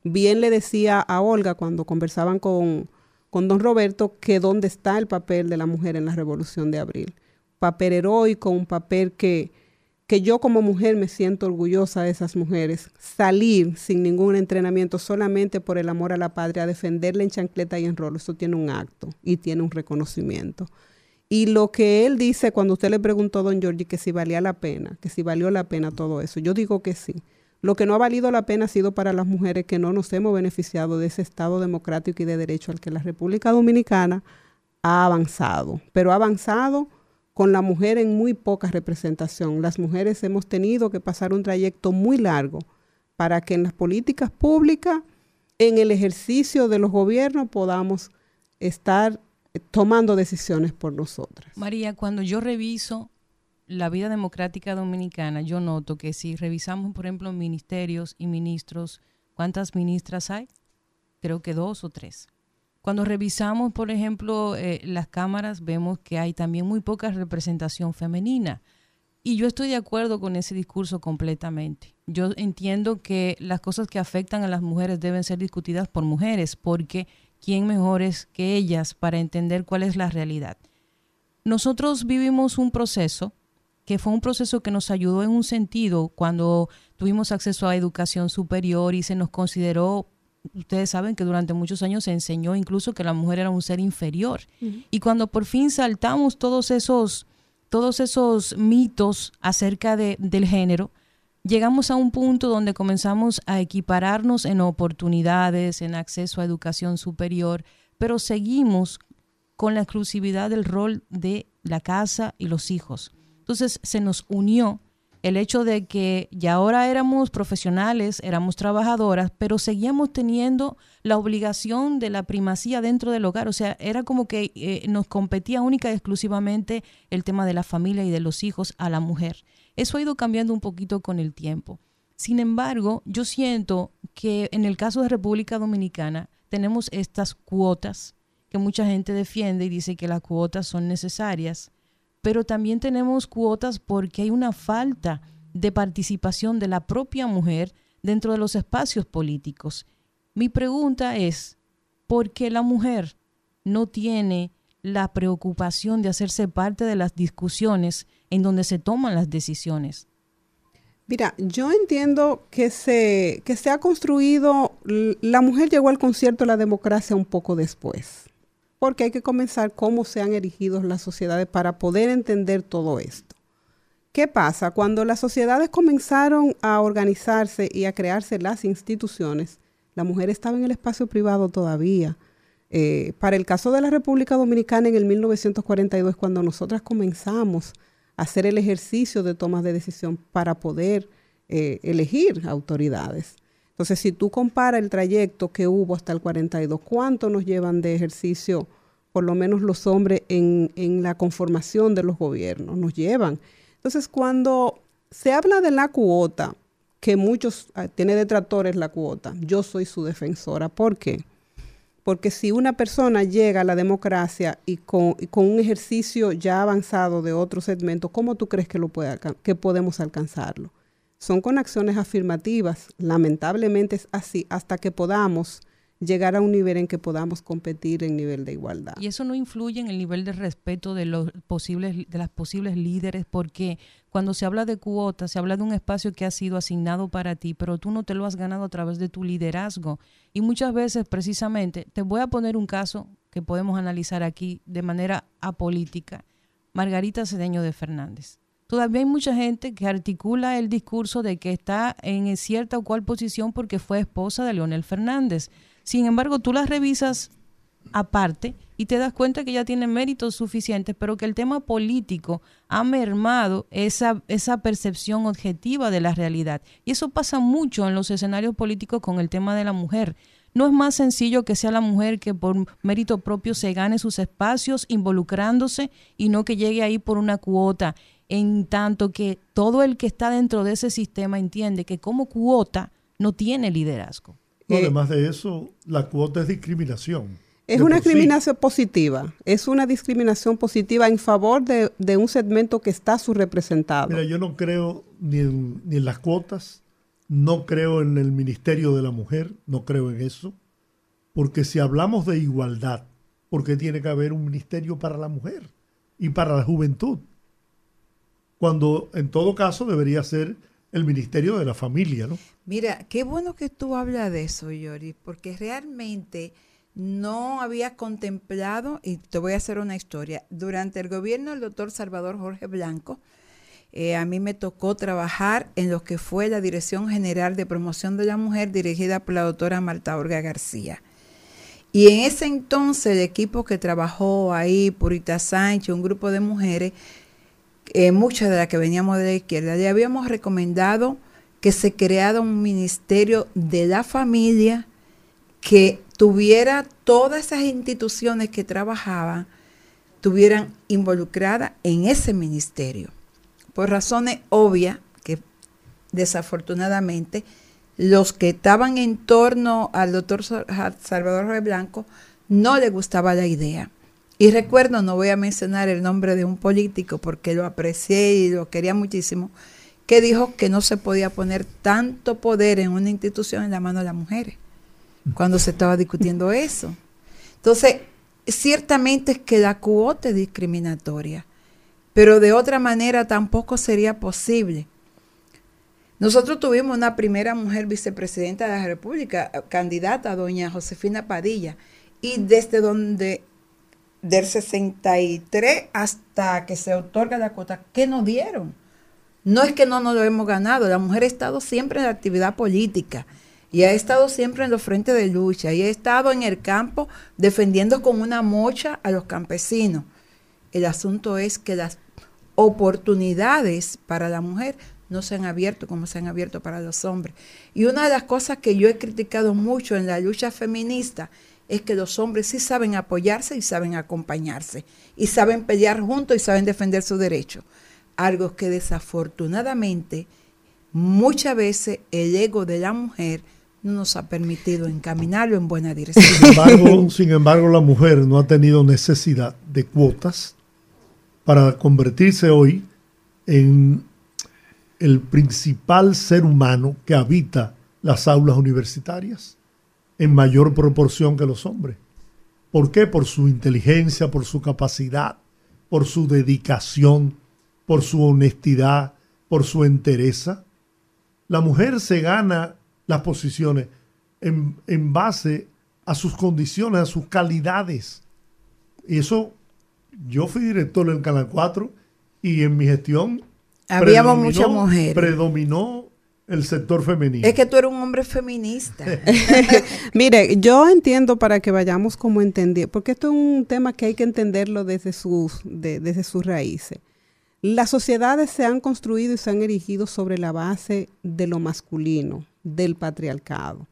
Bien le decía a Olga cuando conversaban con, con don Roberto que dónde está el papel de la mujer en la Revolución de Abril. Papel heroico, un papel que que yo como mujer me siento orgullosa de esas mujeres, salir sin ningún entrenamiento solamente por el amor a la patria, defenderla en chancleta y en rolo, eso tiene un acto y tiene un reconocimiento. Y lo que él dice cuando usted le preguntó a don Giorgi que si valía la pena, que si valió la pena todo eso, yo digo que sí. Lo que no ha valido la pena ha sido para las mujeres que no nos hemos beneficiado de ese Estado democrático y de derecho al que la República Dominicana ha avanzado, pero ha avanzado con la mujer en muy poca representación. Las mujeres hemos tenido que pasar un trayecto muy largo para que en las políticas públicas, en el ejercicio de los gobiernos, podamos estar eh, tomando decisiones por nosotras. María, cuando yo reviso la vida democrática dominicana, yo noto que si revisamos, por ejemplo, ministerios y ministros, ¿cuántas ministras hay? Creo que dos o tres. Cuando revisamos, por ejemplo, eh, las cámaras, vemos que hay también muy poca representación femenina. Y yo estoy de acuerdo con ese discurso completamente. Yo entiendo que las cosas que afectan a las mujeres deben ser discutidas por mujeres, porque ¿quién mejor es que ellas para entender cuál es la realidad? Nosotros vivimos un proceso que fue un proceso que nos ayudó en un sentido cuando tuvimos acceso a educación superior y se nos consideró ustedes saben que durante muchos años se enseñó incluso que la mujer era un ser inferior. Y cuando por fin saltamos todos esos, todos esos mitos acerca de, del género, llegamos a un punto donde comenzamos a equipararnos en oportunidades, en acceso a educación superior, pero seguimos con la exclusividad del rol de la casa y los hijos. Entonces se nos unió el hecho de que ya ahora éramos profesionales, éramos trabajadoras, pero seguíamos teniendo la obligación de la primacía dentro del hogar. O sea, era como que eh, nos competía única y exclusivamente el tema de la familia y de los hijos a la mujer. Eso ha ido cambiando un poquito con el tiempo. Sin embargo, yo siento que en el caso de República Dominicana tenemos estas cuotas que mucha gente defiende y dice que las cuotas son necesarias pero también tenemos cuotas porque hay una falta de participación de la propia mujer dentro de los espacios políticos. Mi pregunta es, ¿por qué la mujer no tiene la preocupación de hacerse parte de las discusiones en donde se toman las decisiones? Mira, yo entiendo que se, que se ha construido, la mujer llegó al concierto de la democracia un poco después porque hay que comenzar cómo se han erigido las sociedades para poder entender todo esto. ¿Qué pasa? Cuando las sociedades comenzaron a organizarse y a crearse las instituciones, la mujer estaba en el espacio privado todavía. Eh, para el caso de la República Dominicana en el 1942, cuando nosotras comenzamos a hacer el ejercicio de tomas de decisión para poder eh, elegir autoridades. Entonces, si tú comparas el trayecto que hubo hasta el 42, ¿cuánto nos llevan de ejercicio, por lo menos los hombres, en, la conformación de los gobiernos? Nos llevan. Entonces, cuando se habla de la cuota, que muchos ah, tiene detractores la cuota, yo soy su defensora. ¿Por qué? Porque si una persona llega a la democracia y con, un ejercicio ya avanzado de otro segmento, ¿cómo tú crees que, lo puede, que podemos alcanzarlo? Son con acciones afirmativas. Lamentablemente es así hasta que podamos llegar a un nivel en que podamos competir en nivel de igualdad. Y eso no influye en el nivel de respeto de los posibles de las posibles líderes porque cuando se habla de cuotas, se habla de un espacio que ha sido asignado para ti, pero tú no te lo has ganado a través de tu liderazgo. Y muchas veces precisamente te voy a poner un caso que podemos analizar aquí de manera apolítica. Margarita Cedeño de Fernández todavía hay mucha gente que articula el discurso de que está en cierta o cual posición porque fue esposa de Leonel Fernández. Sin embargo, tú las revisas aparte y te das cuenta que ya tiene méritos suficientes, pero que el tema político ha mermado esa, esa percepción objetiva de la realidad. Y eso pasa mucho en los escenarios políticos con el tema de la mujer. No es más sencillo que sea la mujer que por mérito propio se gane sus espacios involucrándose y no que llegue ahí por una cuota en tanto que todo el que está dentro de ese sistema entiende que como cuota no tiene liderazgo. Eh, además de eso, la cuota es discriminación. Es una discriminación positiva, es una discriminación positiva en favor de, un segmento que está subrepresentado. Mira, yo no creo ni en, ni en las cuotas, no creo en el Ministerio de la Mujer, no creo en eso, porque si hablamos de igualdad, ¿por qué tiene que haber un ministerio para la mujer y para la juventud? Cuando en todo caso debería ser el Ministerio de la Familia, ¿no? Mira, qué bueno que tú hablas de eso, Yori, porque realmente no había contemplado, y te voy a hacer una historia, durante el gobierno del doctor Salvador Jorge Blanco, eh, a mí me tocó trabajar en lo que fue la Dirección General de Promoción de la Mujer dirigida por la doctora Marta Orga García. Y en ese entonces el equipo que trabajó ahí, Purita Sánchez, un grupo de mujeres, eh, muchas de las que veníamos de la izquierda, le habíamos recomendado que se creara un ministerio de la familia que tuviera todas esas instituciones que trabajaban, tuvieran involucradas en ese ministerio. Por razones obvias, que desafortunadamente los que estaban en torno al doctor Salvador Rey Blanco no le gustaba la idea. Y recuerdo, no voy a mencionar el nombre de un político porque lo aprecié y lo quería muchísimo, que dijo que no se podía poner tanto poder en una institución en la mano de las mujeres, cuando se estaba discutiendo eso. Entonces, ciertamente es que la cuota es discriminatoria, pero de otra manera tampoco sería posible. Nosotros tuvimos una primera mujer vicepresidenta de la República, candidata, doña Josefina Padilla, y desde donde del 63 hasta que se otorga la cuota, ¿qué nos dieron? No es que no nos lo hemos ganado, la mujer ha estado siempre en la actividad política y ha estado siempre en los frentes de lucha y ha estado en el campo defendiendo con una mocha a los campesinos. El asunto es que las oportunidades para la mujer no se han abierto como se han abierto para los hombres. Y una de las cosas que yo he criticado mucho en la lucha feminista es que los hombres sí saben apoyarse y saben acompañarse, y saben pelear juntos y saben defender su derecho. Algo que desafortunadamente muchas veces el ego de la mujer no nos ha permitido encaminarlo en buena dirección. Sin embargo, sin embargo, la mujer no ha tenido necesidad de cuotas para convertirse hoy en el principal ser humano que habita las aulas universitarias en mayor proporción que los hombres. ¿Por qué? Por su inteligencia, por su capacidad, por su dedicación, por su honestidad, por su entereza. La mujer se gana las posiciones en, en base a sus condiciones, a sus calidades. Y eso, yo fui director del Canal 4 y en mi gestión Habíamos muchas mujeres. Predominó el sector femenino. Es que tú eres un hombre feminista. Mire, yo entiendo para que vayamos como entender, porque esto es un tema que hay que entenderlo desde sus, de- desde sus raíces. Las sociedades se han construido y se han erigido sobre la base de lo masculino, del patriarcado.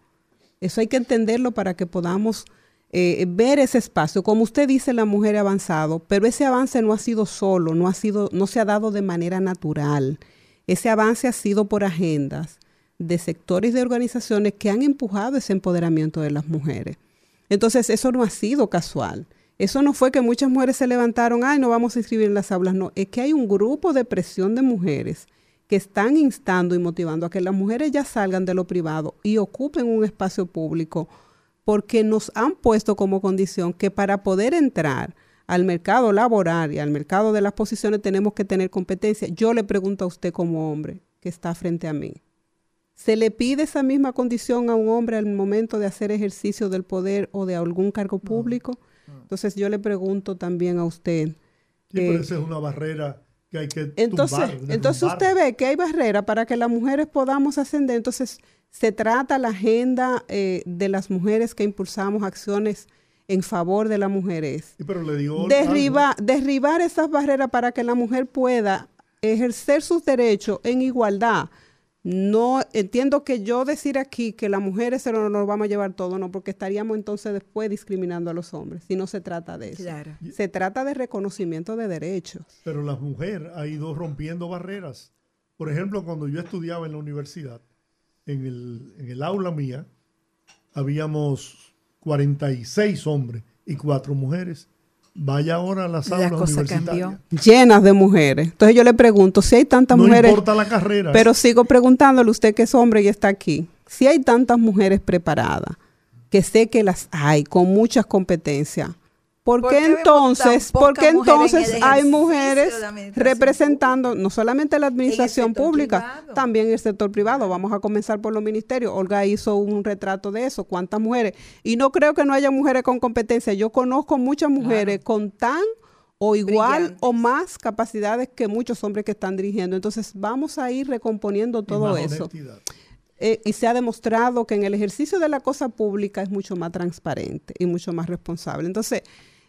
Eso hay que entenderlo para que podamos eh, ver ese espacio. Como usted dice, la mujer ha avanzado, pero ese avance no ha sido solo, no ha sido, no se ha dado de manera natural. Ese avance ha sido por agendas de sectores de organizaciones que han empujado ese empoderamiento de las mujeres. Entonces, eso no ha sido casual. Eso no fue que muchas mujeres se levantaron, ay, no vamos a inscribir en las aulas. No, es que hay un grupo de presión de mujeres que están instando y motivando a que las mujeres ya salgan de lo privado y ocupen un espacio público porque nos han puesto como condición que para poder entrar al mercado laboral y al mercado de las posiciones tenemos que tener competencia. Yo le pregunto a usted como hombre que está frente a mí, ¿se le pide esa misma condición a un hombre al momento de hacer ejercicio del poder o de algún cargo público? Entonces yo le pregunto también a usted. Sí, pero esa es una barrera que hay que entonces, tumbar, entonces usted ve que hay barrera para que las mujeres podamos ascender. Entonces se trata la agenda eh, de las mujeres que impulsamos acciones en favor de las mujeres. Sí, pero le digo Derriba- derribar esas barreras para que la mujer pueda ejercer sus derechos en igualdad. No entiendo que yo decir aquí que las mujeres se lo- nos vamos a llevar todo, no, porque estaríamos entonces después discriminando a los hombres. Si no se trata de eso. Claro. Se trata de reconocimiento de derechos. Pero la mujer ha ido rompiendo barreras. Por ejemplo, cuando yo estudiaba en la universidad, en el, en el aula mía, habíamos 46 hombres y 4 mujeres. Vaya ahora a las La aulas cosa universitarias. cambió. llenas de mujeres. Entonces yo le pregunto, si hay tantas No mujeres, importa la carrera. pero sigo preguntándole usted que es hombre y está aquí, si hay tantas mujeres preparadas, que sé que las hay con muchas competencias, ¿Por, ¿Por qué entonces, tan por pocas qué mujeres en el entonces hay mujeres representando no solamente la administración pública, privado. también el sector privado? Vamos a comenzar por los ministerios. Olga hizo un retrato de eso, cuántas mujeres. Y no creo que no haya mujeres con competencia. Yo conozco muchas mujeres con tan o igual o más capacidades que muchos hombres que están dirigiendo. Entonces vamos a ir recomponiendo Y todo más eso. Eh, y se ha demostrado que en el ejercicio de la cosa pública es mucho más transparente y mucho más responsable. Entonces,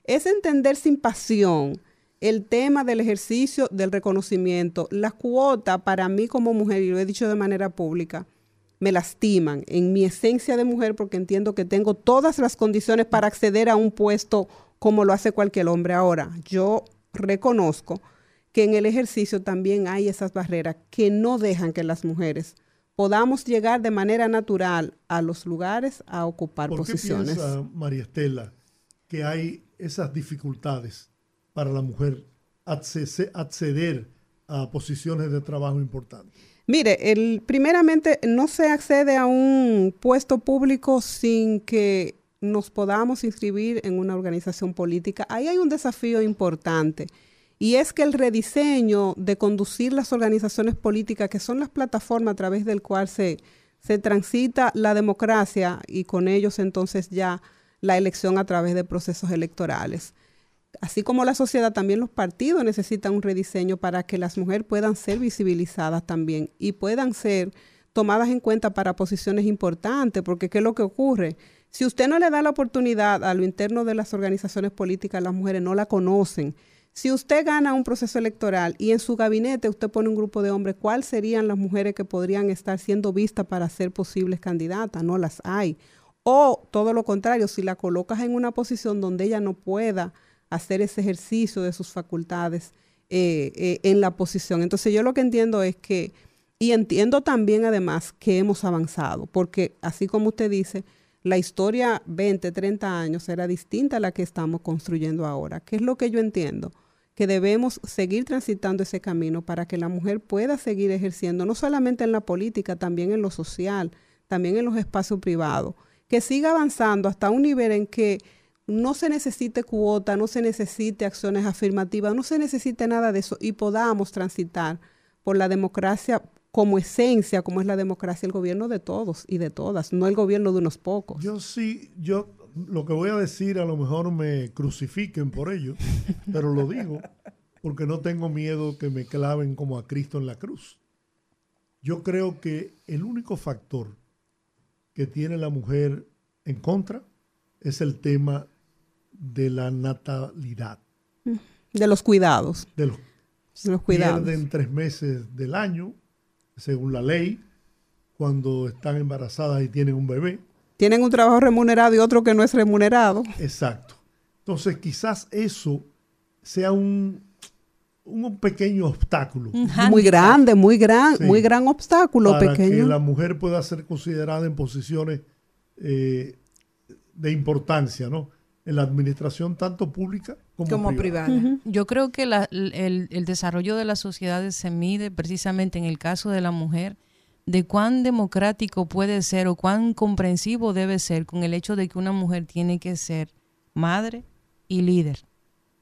es entender sin pasión el tema del ejercicio del reconocimiento. La cuota para mí como mujer, y lo he dicho de manera pública, me lastiman en mi esencia de mujer porque entiendo que tengo todas las condiciones para acceder a un puesto como lo hace cualquier hombre. Ahora, yo reconozco que en el ejercicio también hay esas barreras que no dejan que las mujeres podamos llegar de manera natural a los lugares a ocupar ¿Por qué posiciones. piensa María Estela que hay esas dificultades para la mujer acceder a posiciones de trabajo importantes? Mire, el, primeramente no se accede a un puesto público sin que nos podamos inscribir en una organización política. Ahí hay un desafío importante y es que el rediseño de conducir las organizaciones políticas, que son las plataformas a través del cual se, se transita la democracia y con ellos entonces ya la elección a través de procesos electorales así como la sociedad, también los partidos necesitan un rediseño para que las mujeres puedan ser visibilizadas también y puedan ser tomadas en cuenta para posiciones importantes, porque ¿qué es lo que ocurre? Si usted no le da la oportunidad a lo interno de las organizaciones políticas, las mujeres no la conocen. Si usted gana un proceso electoral y en su gabinete usted pone un grupo de hombres, ¿cuáles serían las mujeres que podrían estar siendo vistas para ser posibles candidatas? No las hay. O todo lo contrario, si la colocas en una posición donde ella no pueda hacer ese ejercicio de sus facultades eh, eh, en la posición. Entonces yo lo que entiendo es que, y entiendo también además que hemos avanzado, porque así como usted dice, la historia 20, 30 años era distinta a la que estamos construyendo ahora. ¿Qué es lo que yo entiendo? Que debemos seguir transitando ese camino para que la mujer pueda seguir ejerciendo, no solamente en la política, también en lo social, también en los espacios privados, que siga avanzando hasta un nivel en que no se necesite cuota, no se necesite acciones afirmativas, no se necesite nada de eso y podamos transitar por la democracia como esencia, como es la democracia, el gobierno de todos y de todas, no el gobierno de unos pocos. Yo sí, yo lo que voy a decir a lo mejor me crucifiquen por ello, pero lo digo porque no tengo miedo que me claven como a Cristo en la cruz. Yo creo que el único factor que tiene la mujer en contra es el tema de la natalidad. De los cuidados. De los, de los cuidados. Pierden tres meses del año, según la ley, cuando están embarazadas y tienen un bebé. Tienen un trabajo remunerado y otro que no es remunerado. Exacto. Entonces quizás eso sea un, un pequeño obstáculo. Muy grande, muy gran, Sí. muy gran obstáculo para pequeño. que la mujer pueda ser considerada en posiciones eh, de importancia, ¿no? En la administración tanto pública como, Como privada. privada. Yo creo que la- el, el desarrollo de las sociedades se mide precisamente en el caso de la mujer, de cuán democrático puede ser o cuán comprensivo debe ser con el hecho de que una mujer tiene que ser madre y líder.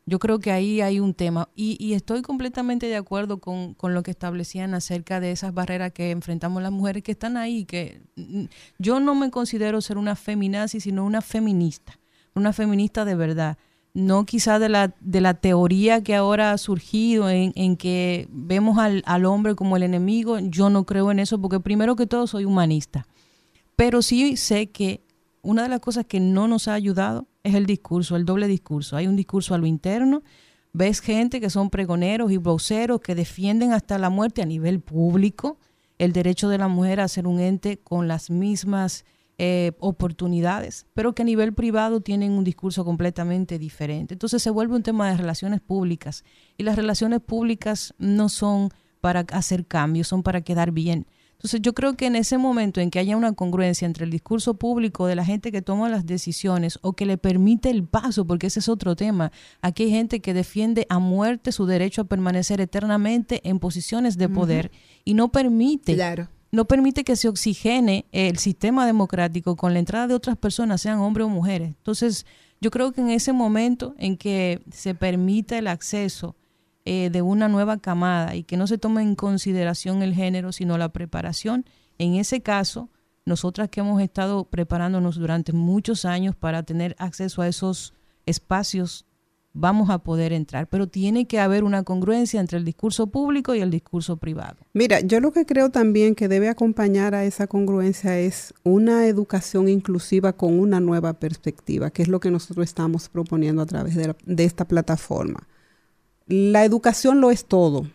Yo creo que ahí hay un tema. Y, y estoy completamente de acuerdo con, con lo que establecían acerca de esas barreras que enfrentamos las mujeres que están ahí, que mm, yo no me considero ser una feminazi, sino una feminista, una feminista de verdad. No quizá de la, de la teoría que ahora ha surgido en, en que vemos al, al hombre como el enemigo, yo no creo en eso porque primero que todo soy humanista. Pero sí sé que una de las cosas que no nos ha ayudado es el discurso, el doble discurso. Hay un discurso a lo interno, ves gente que son pregoneros y voceros que defienden hasta la muerte a nivel público el derecho de la mujer a ser un ente con las mismas eh, oportunidades, pero que a nivel privado tienen un discurso completamente diferente. Entonces se vuelve un tema de relaciones públicas y las relaciones públicas no son para hacer cambios, son para quedar bien. Entonces yo creo que en ese momento en que haya una congruencia entre el discurso público de la gente que toma las decisiones o que le permite el paso, porque ese es otro tema, aquí hay gente que defiende a muerte su derecho a permanecer eternamente en posiciones de poder y no permite Claro. no permite que se oxigene el sistema democrático con la entrada de otras personas, sean hombres o mujeres. Entonces, yo creo que en ese momento en que se permita el acceso eh, de una nueva camada y que no se tome en consideración el género, sino la preparación, en ese caso, nosotras que hemos estado preparándonos durante muchos años para tener acceso a esos espacios vamos a poder entrar, pero tiene que haber una congruencia entre el discurso público y el discurso privado. Mira, yo lo que creo también que debe acompañar a esa congruencia es una educación inclusiva con una nueva perspectiva, que es lo que nosotros estamos proponiendo a través de, de esta plataforma. La educación lo es todo.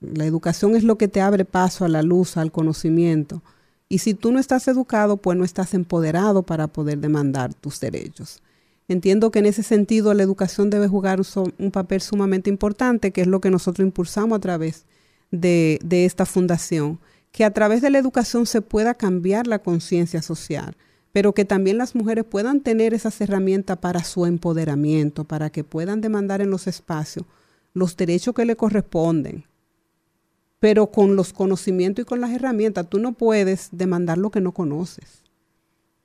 La educación es lo que te abre paso a la luz, al conocimiento. Y si tú no estás educado, pues no estás empoderado para poder demandar tus derechos. Entiendo que en ese sentido la educación debe jugar un, papel sumamente importante, que es lo que nosotros impulsamos a través de, esta fundación, que a través de la educación se pueda cambiar la conciencia social, pero que también las mujeres puedan tener esas herramientas para su empoderamiento, para que puedan demandar en los espacios los derechos que le corresponden, pero con los conocimientos y con las herramientas. Tú no puedes demandar lo que no conoces.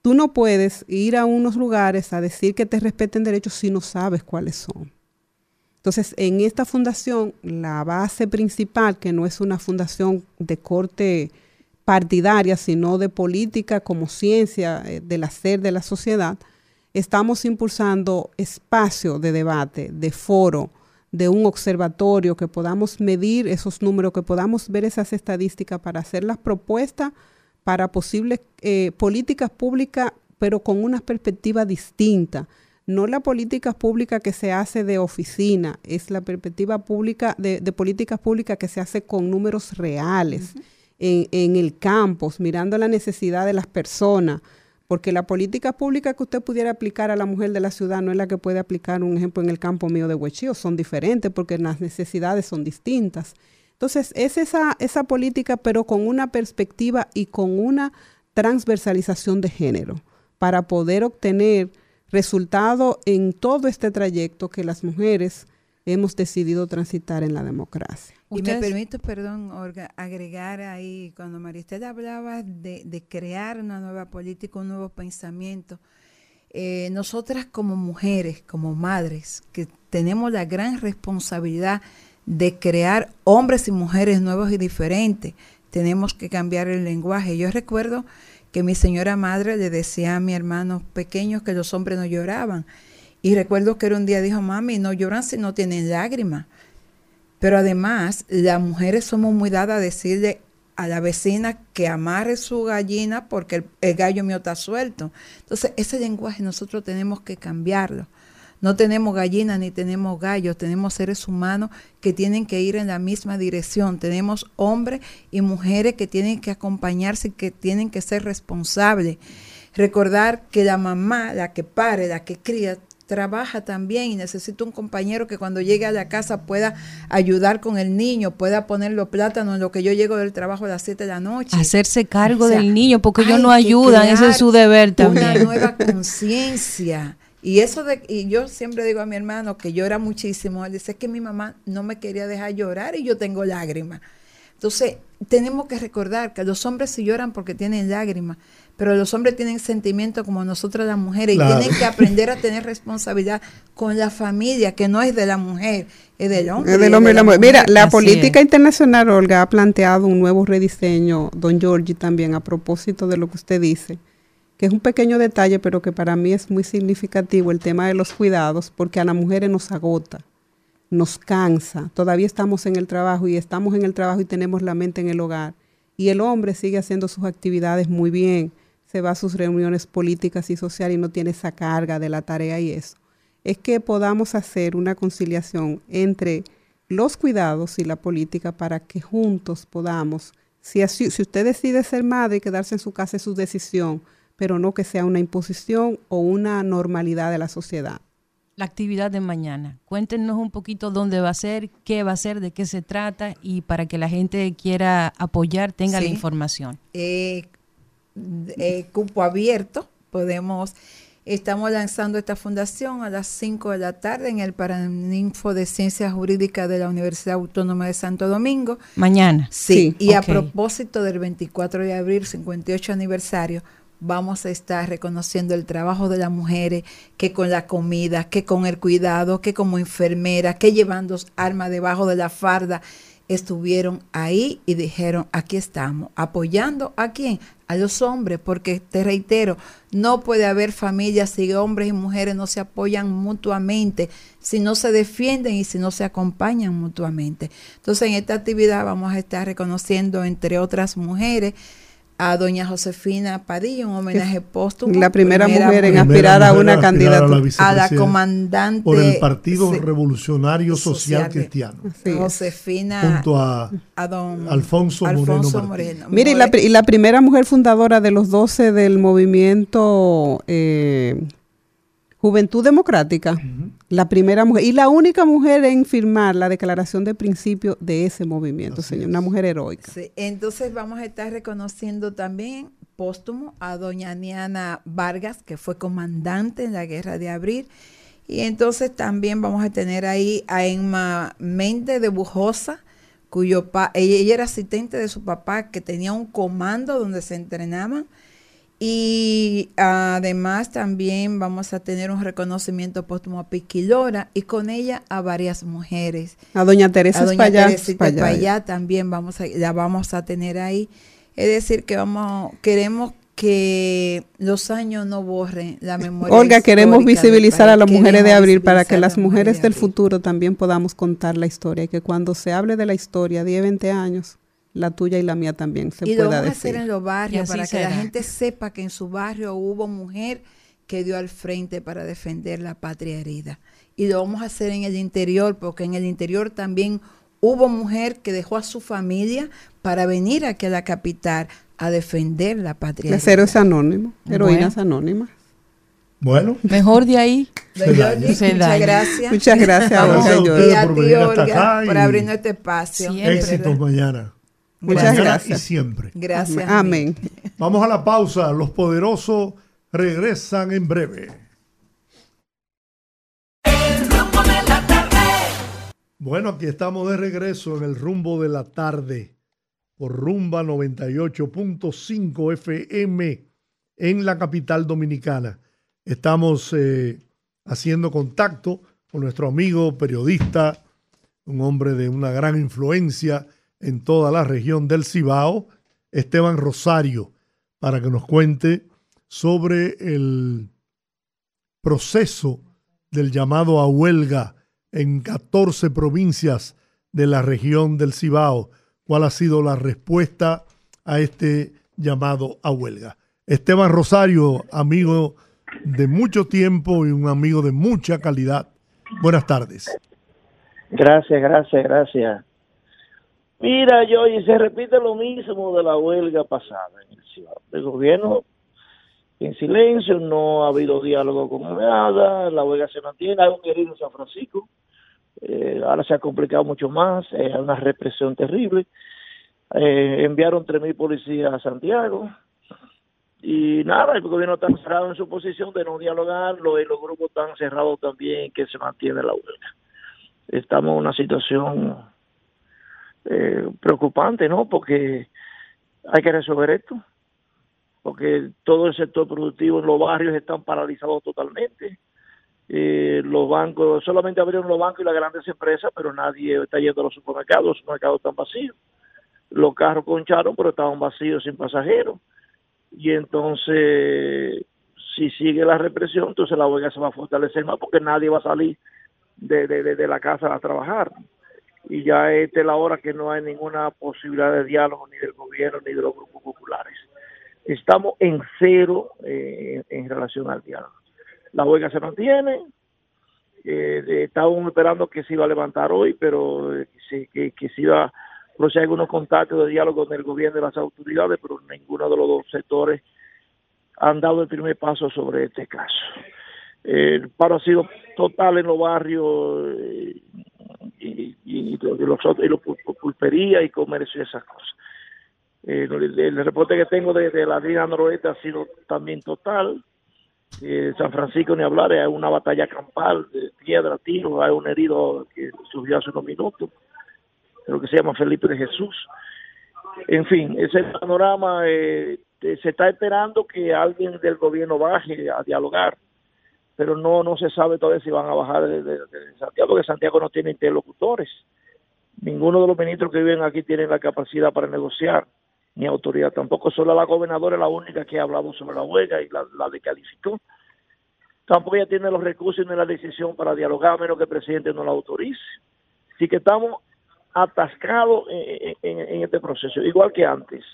Tú no puedes ir a unos lugares a decir que te respeten derechos si no sabes cuáles son. Entonces, en esta fundación, la base principal, que no es una fundación de corte partidaria, sino de política como ciencia eh, del hacer de la sociedad, estamos impulsando espacio de debate, de foro, de un observatorio, que podamos medir esos números, que podamos ver esas estadísticas para hacer las propuestas para posibles eh, políticas públicas, pero con una perspectiva distinta. No la política pública que se hace de oficina, es la perspectiva pública de, políticas públicas que se hace con números reales, en, en el campus, mirando la necesidad de las personas, porque la política pública que usted pudiera aplicar a la mujer de la ciudad no es la que puede aplicar, un ejemplo, en el campo mío de Huechío, son diferentes porque las necesidades son distintas. Entonces, es esa, esa política, pero con una perspectiva y con una transversalización de género para poder obtener resultado en todo este trayecto que las mujeres hemos decidido transitar en la democracia. Y me permito, perdón, agregar ahí, cuando Maristel hablaba de, crear una nueva política, un nuevo pensamiento, eh, nosotras como mujeres, como madres, que tenemos la gran responsabilidad de crear hombres y mujeres nuevos y diferentes. Tenemos que cambiar el lenguaje. Yo recuerdo que mi señora madre le decía a mi hermano pequeños que los hombres no lloraban. Y recuerdo que era un día dijo, mami, no lloran si no tienen lágrimas. Pero además, las mujeres somos muy dadas a decirle a la vecina que amarre su gallina porque el, el gallo mío está suelto. Entonces, ese lenguaje nosotros tenemos que cambiarlo. No tenemos gallinas ni tenemos gallos, tenemos seres humanos que tienen que ir en la misma dirección. Tenemos hombres y mujeres que tienen que acompañarse que tienen que ser responsables. Recordar que la mamá, la que pare, la que cría, trabaja también y necesita un compañero que cuando llegue a la casa pueda ayudar con el niño, pueda poner los plátanos en lo que yo llego del trabajo a las 7 de la noche. Hacerse cargo del niño, porque ellos no ayudan, ese es su deber también. Una nueva conciencia. Y eso de, y yo siempre digo a mi hermano que llora muchísimo, él dice que mi mamá no me quería dejar llorar y yo tengo lágrimas. Entonces, tenemos que recordar que los hombres sí lloran porque tienen lágrimas, pero los hombres tienen sentimientos como nosotras las mujeres y tienen que aprender a tener responsabilidad con la familia, que no es de la mujer, es del hombre. Es del hombre y la mujer. Mira, la política internacional, Olga, ha planteado un nuevo rediseño, don Giorgi también, a propósito de lo que usted dice que es un pequeño detalle, pero que para mí es muy significativo el tema de los cuidados, porque a las mujeres nos agota, nos cansa. Todavía estamos en el trabajo y estamos en el trabajo y tenemos la mente en el hogar. Y el hombre sigue haciendo sus actividades muy bien, se va a sus reuniones políticas y sociales y no tiene esa carga de la tarea y eso. Es que podamos hacer una conciliación entre los cuidados y la política para que juntos podamos, si, si usted decide ser madre y quedarse en su casa es su decisión, pero no que sea una imposición o una normalidad de la sociedad. La actividad de mañana. Cuéntenos un poquito dónde va a ser, qué va a ser, de qué se trata y para que la gente quiera apoyar tenga la información. Eh, eh, cupo abierto, podemos Estamos lanzando esta fundación a las 5 de la tarde en el Paraninfo de Ciencias Jurídicas de la Universidad Autónoma de Santo Domingo. Mañana. Sí, y a propósito del 24 de abril, 58 aniversario, vamos a estar reconociendo el trabajo de las mujeres, que con la comida, que con el cuidado, que como enfermera, que llevando armas debajo de la farda, estuvieron ahí y dijeron, aquí estamos, apoyando a quién? A los hombres, porque te reitero, no puede haber familias si hombres y mujeres no se apoyan mutuamente, si no se defienden y si no se acompañan mutuamente. Entonces, en esta actividad vamos a estar reconociendo, entre otras mujeres, a doña Josefina Padilla, un homenaje póstumo. La primera mujer en Primera aspirar a mujer una a candidatura. a la comandante por el Partido sí, Revolucionario Social, Social. Cristiano, Sí. Josefina junto a a don Alfonso Moreno. Moreno. Mire, la, y la primera mujer fundadora de los 12 del movimiento eh, Juventud Democrática, la primera mujer y la única mujer en firmar la declaración de principio de ese movimiento, Así señor, es. una mujer heroica. Sí, entonces vamos a estar reconociendo también póstumo a doña Niana Vargas, que fue comandante en la guerra de abril. Y entonces también vamos a tener ahí a Emma Méndez de Bujosa, cuyo pa ella, ella era asistente de su papá, que tenía un comando donde se entrenaban. Y además también vamos a tener un reconocimiento póstumo a Piquilora y con ella a varias mujeres. A doña Teresa A doña también vamos a, la vamos a tener ahí. Es decir, que vamos, queremos que los años no borren la memoria. Olga, queremos visibilizar a las mujeres de abril para que las mujeres mujeres de del futuro también podamos contar la historia y que cuando se hable de la historia, 10, 20 años, la tuya y la mía también se y lo vamos a hacer en los barrios para que la gente sepa que en su barrio hubo mujer que dio al frente para defender la patria herida. Y lo vamos a hacer en el interior, porque en el interior también hubo mujer que dejó a su familia para venir aquí a la capital a defender la patria Las herida. héroes anónimos, heroínas Bueno. anónimas. Bueno, Mejor de ahí. Don Se Jordi, daña. Se muchas gracias. Muchas gracias, Gracias Olga a y ustedes. Jordi. Y a por ti, venir hasta Olga, acá por abrirnos este espacio. Siempre. éxitos mañana. Muchas Mañana gracias. y siempre. Gracias. Amén. Vamos a la pausa. Los poderosos regresan en breve. El rumbo de la tarde. Bueno, aquí estamos de regreso en el rumbo de la tarde por Rumba 98.5 FM en la capital dominicana. Estamos eh, haciendo contacto con nuestro amigo periodista, un hombre de una gran influencia en toda la región del Cibao, Esteban Rosario, para que nos cuente sobre el proceso del llamado a huelga en 14 provincias de la región del Cibao. ¿Cuál ha sido la respuesta a este llamado a huelga? Esteban Rosario, amigo de mucho tiempo y un amigo de mucha calidad. Buenas tardes. Gracias, gracias, gracias. Mira, yo y se repite lo mismo de la huelga pasada en el. El gobierno en silencio, no ha habido diálogo con nada, la huelga se mantiene, hay un herido en San Francisco, eh, ahora se ha complicado mucho más, eh, hay una represión terrible. Eh, enviaron 3.000 policías a Santiago y nada, el gobierno está cerrado en su posición de no dialogar, los, los grupos están cerrados también que se mantiene la huelga estamos en una situación eh, preocupante, ¿no? Porque hay que resolver esto, porque todo el sector productivo en los barrios están paralizados totalmente. Eh, los bancos, solamente abrieron los bancos y las grandes empresas, pero nadie está yendo a los supermercados, los supermercados están vacíos. Los carros concharon, pero estaban vacíos sin pasajeros. Y entonces, si sigue la represión, entonces la huelga se va a fortalecer más porque nadie va a salir de, de, de, de la casa a trabajar. Y ya esta es la hora que no hay ninguna posibilidad de diálogo ni del gobierno ni de los grupos populares. Estamos en cero eh, en, relación al diálogo. La huelga se mantiene. Eh, estábamos esperando que se iba a levantar hoy, pero eh, que, se iba a proceder algunos contactos de diálogo con el gobierno y las autoridades, pero ninguno de los dos sectores han dado el primer paso sobre este caso. El paro ha sido total en los barrios eh, y, y, y los, y los, los pulperías y comercio y esas cosas. Eh, el, reporte que tengo de, la línea noroeste ha sido también total. Eh, San Francisco ni hablar, hay una batalla campal, de piedra, tiro, hay un herido que surgió hace unos minutos, creo que se llama Felipe de Jesús. En fin, ese panorama eh, se está esperando que alguien del gobierno baje a dialogar, pero no no se sabe todavía si van a bajar de, Santiago, porque Santiago no tiene interlocutores. Ninguno de los ministros que viven aquí tiene la capacidad para negociar, ni autoridad tampoco. Solo la gobernadora es la única que ha hablado sobre la huelga y la, la descalificó. Tampoco ella tiene los recursos ni la decisión para dialogar, a menos que el presidente no la autorice. Así que estamos atascados en este proceso, igual que antes.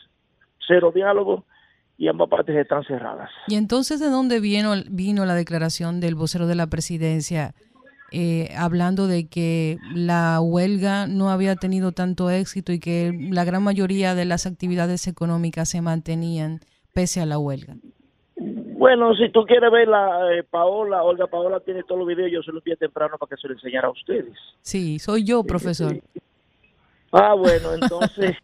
Cero diálogo y ambas partes están cerradas. Y entonces, ¿de dónde vino, vino la declaración del vocero de la presidencia eh, hablando de que la huelga no había tenido tanto éxito y que la gran mayoría de las actividades económicas se mantenían pese a la huelga? Bueno, si tú quieres ver la eh, Paola, Olga Paola tiene todos los videos, yo se los envié temprano para que se los enseñara a ustedes. Sí, soy yo, profesor. Ah, bueno, entonces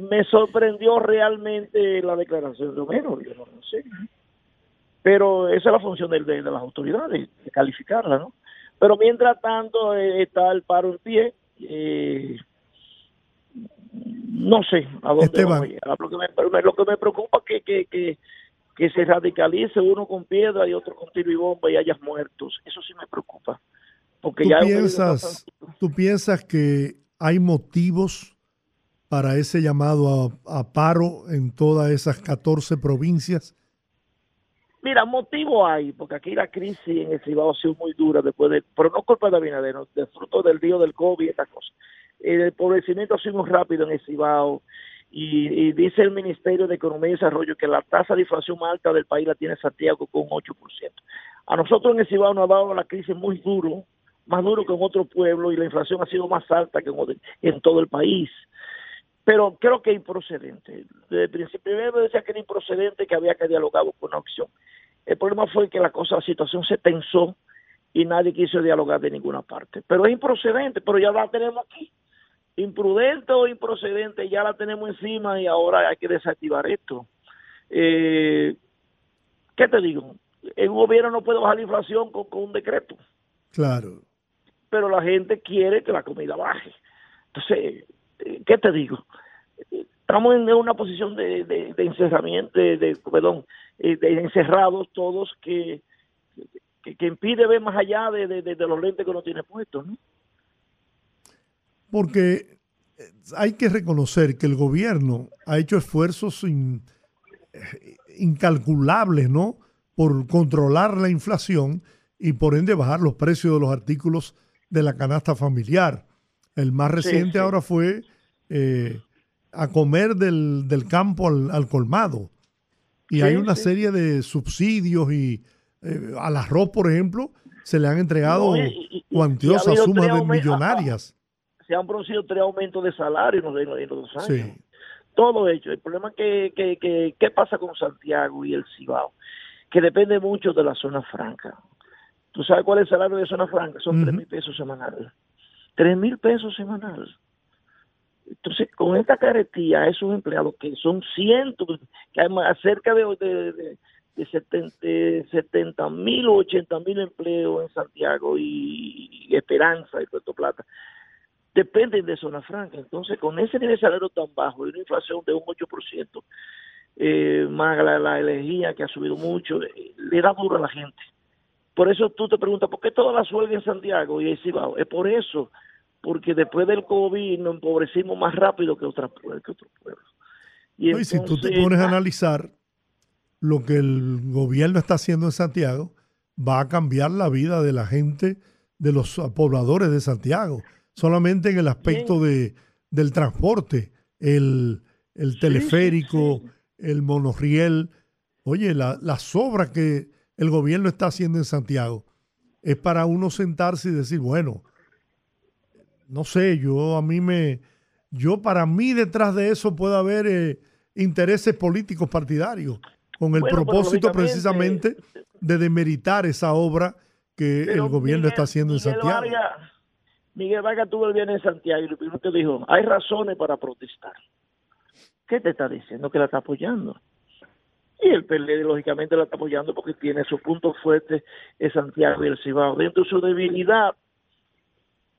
me sorprendió realmente la declaración de Homero, yo no lo sé. Pero esa es la función de, de- de las autoridades, de calificarla, ¿no? Pero mientras tanto eh, está el paro en pie, eh, no sé a dónde Esteban. vamos a llegar. Lo que me, lo que me preocupa es que, que, que, que se radicalice uno con piedra y otro con tiro y bomba y hayas muertos. Eso sí me preocupa. Porque ¿Tú ya piensas, ¿Tú piensas que hay motivos para ese llamado a, paro en todas esas 14 provincias? Mira, motivo hay, porque aquí la crisis en el Cibao ha sido muy dura después de, pero no culpa de Abinader, no, de fruto del lío del COVID y estas cosas. El empobrecimiento ha sido muy rápido en el Cibao y, y dice el Ministerio de Economía y Desarrollo que la tasa de inflación más alta del país la tiene Santiago con 8%. A nosotros en el Cibao nos ha dado la crisis muy duro, más duro que en otro pueblo y la inflación ha sido más alta que en todo el país. Pero creo que es improcedente. Desde el principio primero decía que era improcedente, que había que dialogar con una opción. El problema fue que la cosa, la situación se tensó y nadie quiso dialogar de ninguna parte. Pero es improcedente, pero ya la tenemos aquí. Imprudente o improcedente, ya la tenemos encima y ahora hay que desactivar esto. Eh, ¿Qué te digo? El gobierno no puede bajar la inflación con, con un decreto, Claro. pero la gente quiere que la comida baje. Entonces, ¿qué te digo? Estamos en una posición de, encerramiento, de, de- perdón, eh, de encerrados todos que, que, impide ver más allá de, de- los lentes que uno tiene puestos, ¿no? Porque eh, hay que reconocer que el gobierno ha hecho esfuerzos eh, incalculables, ¿no? Por controlar la inflación y por ende bajar los precios de los artículos de la canasta familiar. El más reciente sí. ahora fue eh, a comer del, del campo al, al colmado. Y Sí, hay una serie de subsidios y eh, al arroz, por ejemplo, se le han entregado No, y- ha cuantiosas sumas de millonarias. Se han producido tres aumentos de salario en los, en los- años. Todo hecho. El problema es que, que, que, ¿qué pasa con Santiago y el Cibao? Que depende mucho de la zona franca. ¿Tú sabes cuál es el salario de zona franca? Son tres mil pesos semanales. Tres mil pesos semanales. Entonces, con esta carretilla, esos empleados que son cientos, que hay más- cerca de, de, de, de 70 de 70 mil o 80 mil empleos en Santiago y, y Esperanza y Puerto Plata, dependen de zona franca. Entonces, con ese nivel de salario tan bajo y una inflación de un 8%, eh, más la, la energía que ha subido mucho, eh, le da duro a la gente. Por eso tú te preguntas, ¿por qué todas las huelgas en Santiago y en Cibao? Es por eso, porque después del COVID nos empobrecimos más rápido que, otras que otros pueblos. Y No, y si tú te pones a ah, analizar lo que el gobierno está haciendo en Santiago, va a cambiar la vida de la gente, de los pobladores de Santiago. Solamente en el aspecto de, del transporte, el, el sí, teleférico, sí. el monorriel. Oye, la- las obras que el gobierno está haciendo en Santiago es para uno sentarse y decir, bueno, no sé, yo a mí me, yo para mí detrás de eso puede haber eh, intereses políticos partidarios con el Bueno, propósito precisamente de demeritar esa obra que el gobierno Miguel- está haciendo en Miguel Santiago. Vargas- Miguel Vargas tuvo el viernes en Santiago y lo primero que dijo, hay razones para protestar. ¿Qué te está diciendo? Que la está apoyando. Y el PLD, lógicamente, la está apoyando porque tiene su punto fuerte en Santiago y el Cibao. Dentro de su debilidad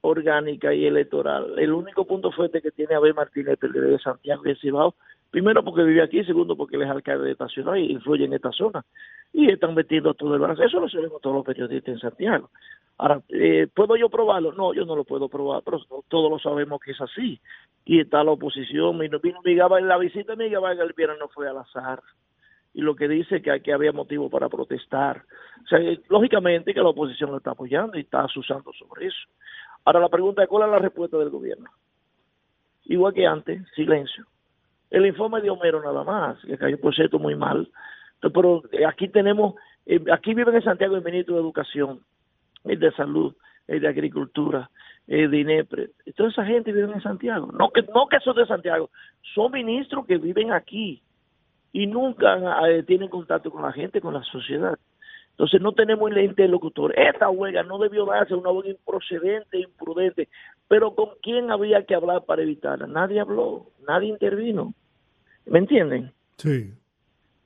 orgánica y electoral, el único punto fuerte que tiene Abel Martínez, el PLD de Santiago y el Cibao, primero porque vive aquí, segundo porque él es alcalde de esta ciudad y influye en esta zona. Y están metiendo todo el balance. Eso lo sabemos todos los periodistas en Santiago. Ahora, eh, ¿puedo yo probarlo? No, yo no lo puedo probar, pero todos lo sabemos que es así. Y está la oposición. Vino, vino Vargas, la visita de Miguel Vargas el viernes no fue al azar. Y lo que dice que aquí había motivo para protestar. O sea, eh, lógicamente que la oposición lo está apoyando y está asusando sobre eso. Ahora la pregunta es, ¿cuál es la respuesta del gobierno? Igual que antes, silencio. El informe de Homero nada más, que cayó por cierto muy mal. Pero eh, aquí tenemos, eh, aquí viven en Santiago el ministro de Educación, el de Salud, el de Agricultura, el de INEPRE. Toda esa gente vive en Santiago. No que, no que son de Santiago, son ministros que viven aquí y nunca eh, tienen contacto con la gente, con la sociedad. Entonces no tenemos el interlocutor. Esta huelga no debió darse una huelga improcedente, imprudente, pero ¿con quién había que hablar para evitarla? Nadie habló, nadie intervino. ¿Me entienden? Sí.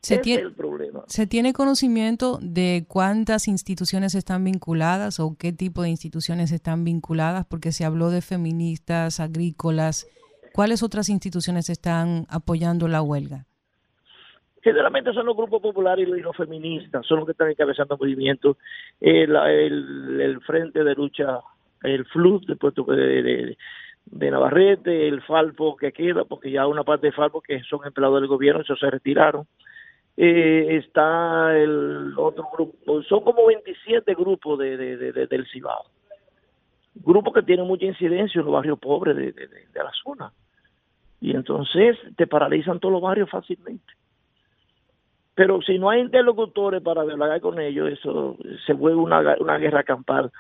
Se tiene, es el problema. ¿Se tiene conocimiento de cuántas instituciones están vinculadas o qué tipo de instituciones están vinculadas? Porque se habló de feministas, agrícolas. ¿Cuáles otras instituciones están apoyando la huelga? Generalmente son los grupos populares y los feministas, son los que están encabezando movimientos. El, el, Frente de Lucha, el FLUD de Puerto de, de, Navarrete, el Falpo que queda, porque ya una parte de Falpo que son empleados del gobierno, esos se retiraron. Eh, está el otro grupo, son como 27 grupos de, de, de, de- del Cibao. Grupos que tienen mucha incidencia en los barrios pobres de la zona. Y entonces te paralizan todos los barrios fácilmente. Pero si no hay interlocutores para dialogar con ellos, eso se vuelve una, una guerra campal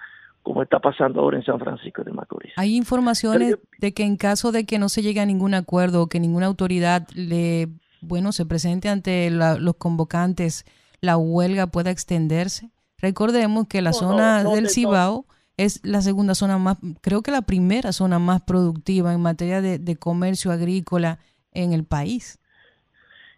como está pasando ahora en San Francisco de Macorís. Hay informaciones de que en caso de que no se llegue a ningún acuerdo o que ninguna autoridad le, bueno, se presente ante la- los convocantes, la huelga pueda extenderse. Recordemos que la No, zona no del. Cibao es la segunda zona más, creo que la primera zona más productiva en materia de, de comercio agrícola en el país.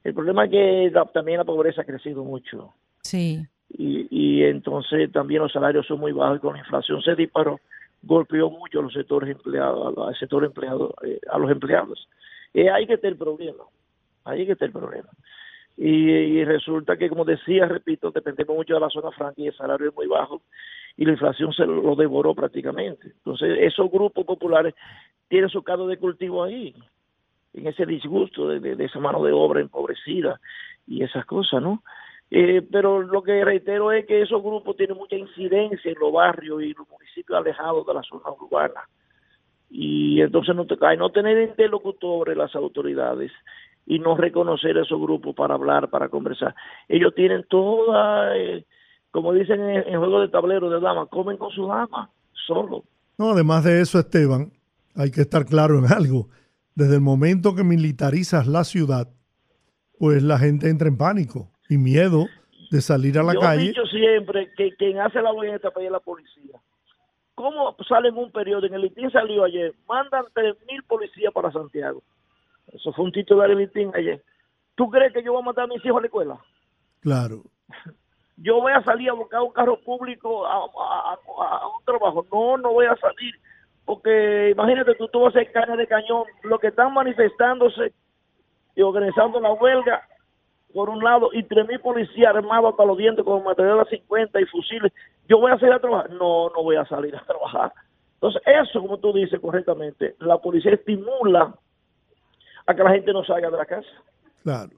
El problema es que la- también la pobreza ha crecido mucho. Sí. y, y entonces también los salarios son muy bajos y con la inflación se disparó, golpeó mucho a los sectores empleados, al sector empleado, eh, a los empleados. Y ahí que está el problema, ahí que está el problema. Y, y resulta que, como decía, repito, dependemos mucho de la zona franca y el salario es muy bajo y la inflación se lo devoró prácticamente. Entonces, esos grupos populares tienen su caldo de cultivo ahí, en ese disgusto de, de- esa mano de obra empobrecida y esas cosas, ¿no? Eh, pero lo que reitero es que esos grupos tienen mucha incidencia en los barrios y los municipios alejados de la zona urbana. Y entonces no, te, al no tener interlocutores las autoridades y no reconocer esos grupos para hablar, para conversar. Ellos tienen toda, eh, como dicen en, en juego de tablero de dama, comen con su dama, solo. No, además de eso, Esteban, hay que estar claro en algo. Desde el momento que militarizas la ciudad, pues la gente entra en pánico y miedo de salir a la Yo he calle. dicho siempre que quien hace la en este país es la policía. ¿Cómo sale en un periodo? En el Litín salió ayer, mandan 3.000 policías para Santiago. Eso fue un titular del Litín ayer. ¿Tú crees que yo voy a mandar a mis hijos a la escuela? Claro. Yo voy a salir a buscar un carro público a, a- a- a un trabajo. No, no voy a salir. Porque imagínate, tú, tú vas a hacer carne de cañón. Los que están manifestándose y organizando la huelga, por un lado, y 3.000 policías armados hasta los dientes con material a 50 y fusiles. ¿Yo voy a salir a trabajar? No, no voy a salir a trabajar. Entonces, eso, como tú dices correctamente, la policía estimula a que la gente no salga de la casa. Claro.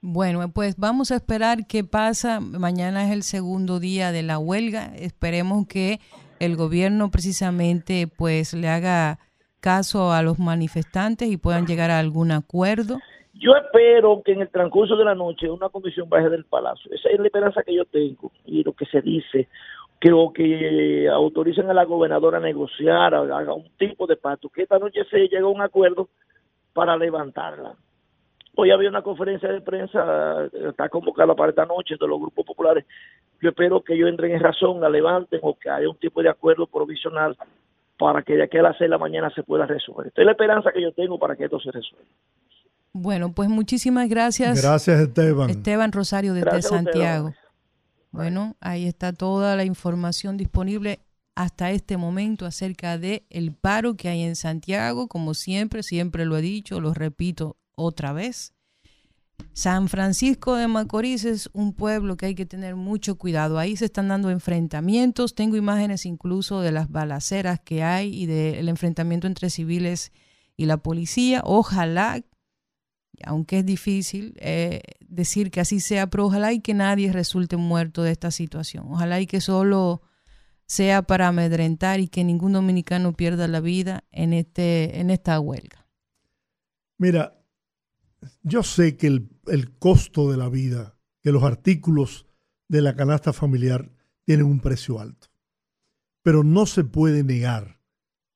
Bueno, pues vamos a esperar qué pasa. Mañana es el segundo día de la huelga. Esperemos que el gobierno precisamente pues le haga caso a los manifestantes y puedan llegar a algún acuerdo. Yo espero que en el transcurso de la noche una comisión baje del palacio. Esa es la esperanza que yo tengo y lo que se dice, que o que autoricen a la gobernadora a negociar, a- haga un tipo de pacto, que esta noche se llegue a un acuerdo para levantarla. Hoy había una conferencia de prensa, eh, está convocada para esta noche de los grupos populares. Yo espero que ellos entren en razón, la levanten o que haya un tipo de acuerdo provisional para que de aquí a las seis de la mañana se pueda resolver. Esta es la esperanza que yo tengo para que esto se resuelva. Bueno, pues muchísimas gracias. Gracias, Esteban. Esteban Rosario desde Gracias Santiago. Bueno, ahí está toda la información disponible hasta este momento acerca de el paro que hay en Santiago, como siempre, siempre lo he dicho, lo repito otra vez. San Francisco de Macorís es un pueblo que hay que tener mucho cuidado. Ahí se están dando enfrentamientos. Tengo imágenes incluso de las balaceras que hay y del enfrentamiento entre civiles y la policía. Ojalá, aunque es difícil eh, decir que así sea, pero ojalá y que nadie resulte muerto de esta situación. Ojalá y que solo sea para amedrentar y que ningún dominicano pierda la vida en, este, en esta huelga. Mira, yo sé que el, el costo de la vida, que los artículos de la canasta familiar tienen un precio alto, pero no se puede negar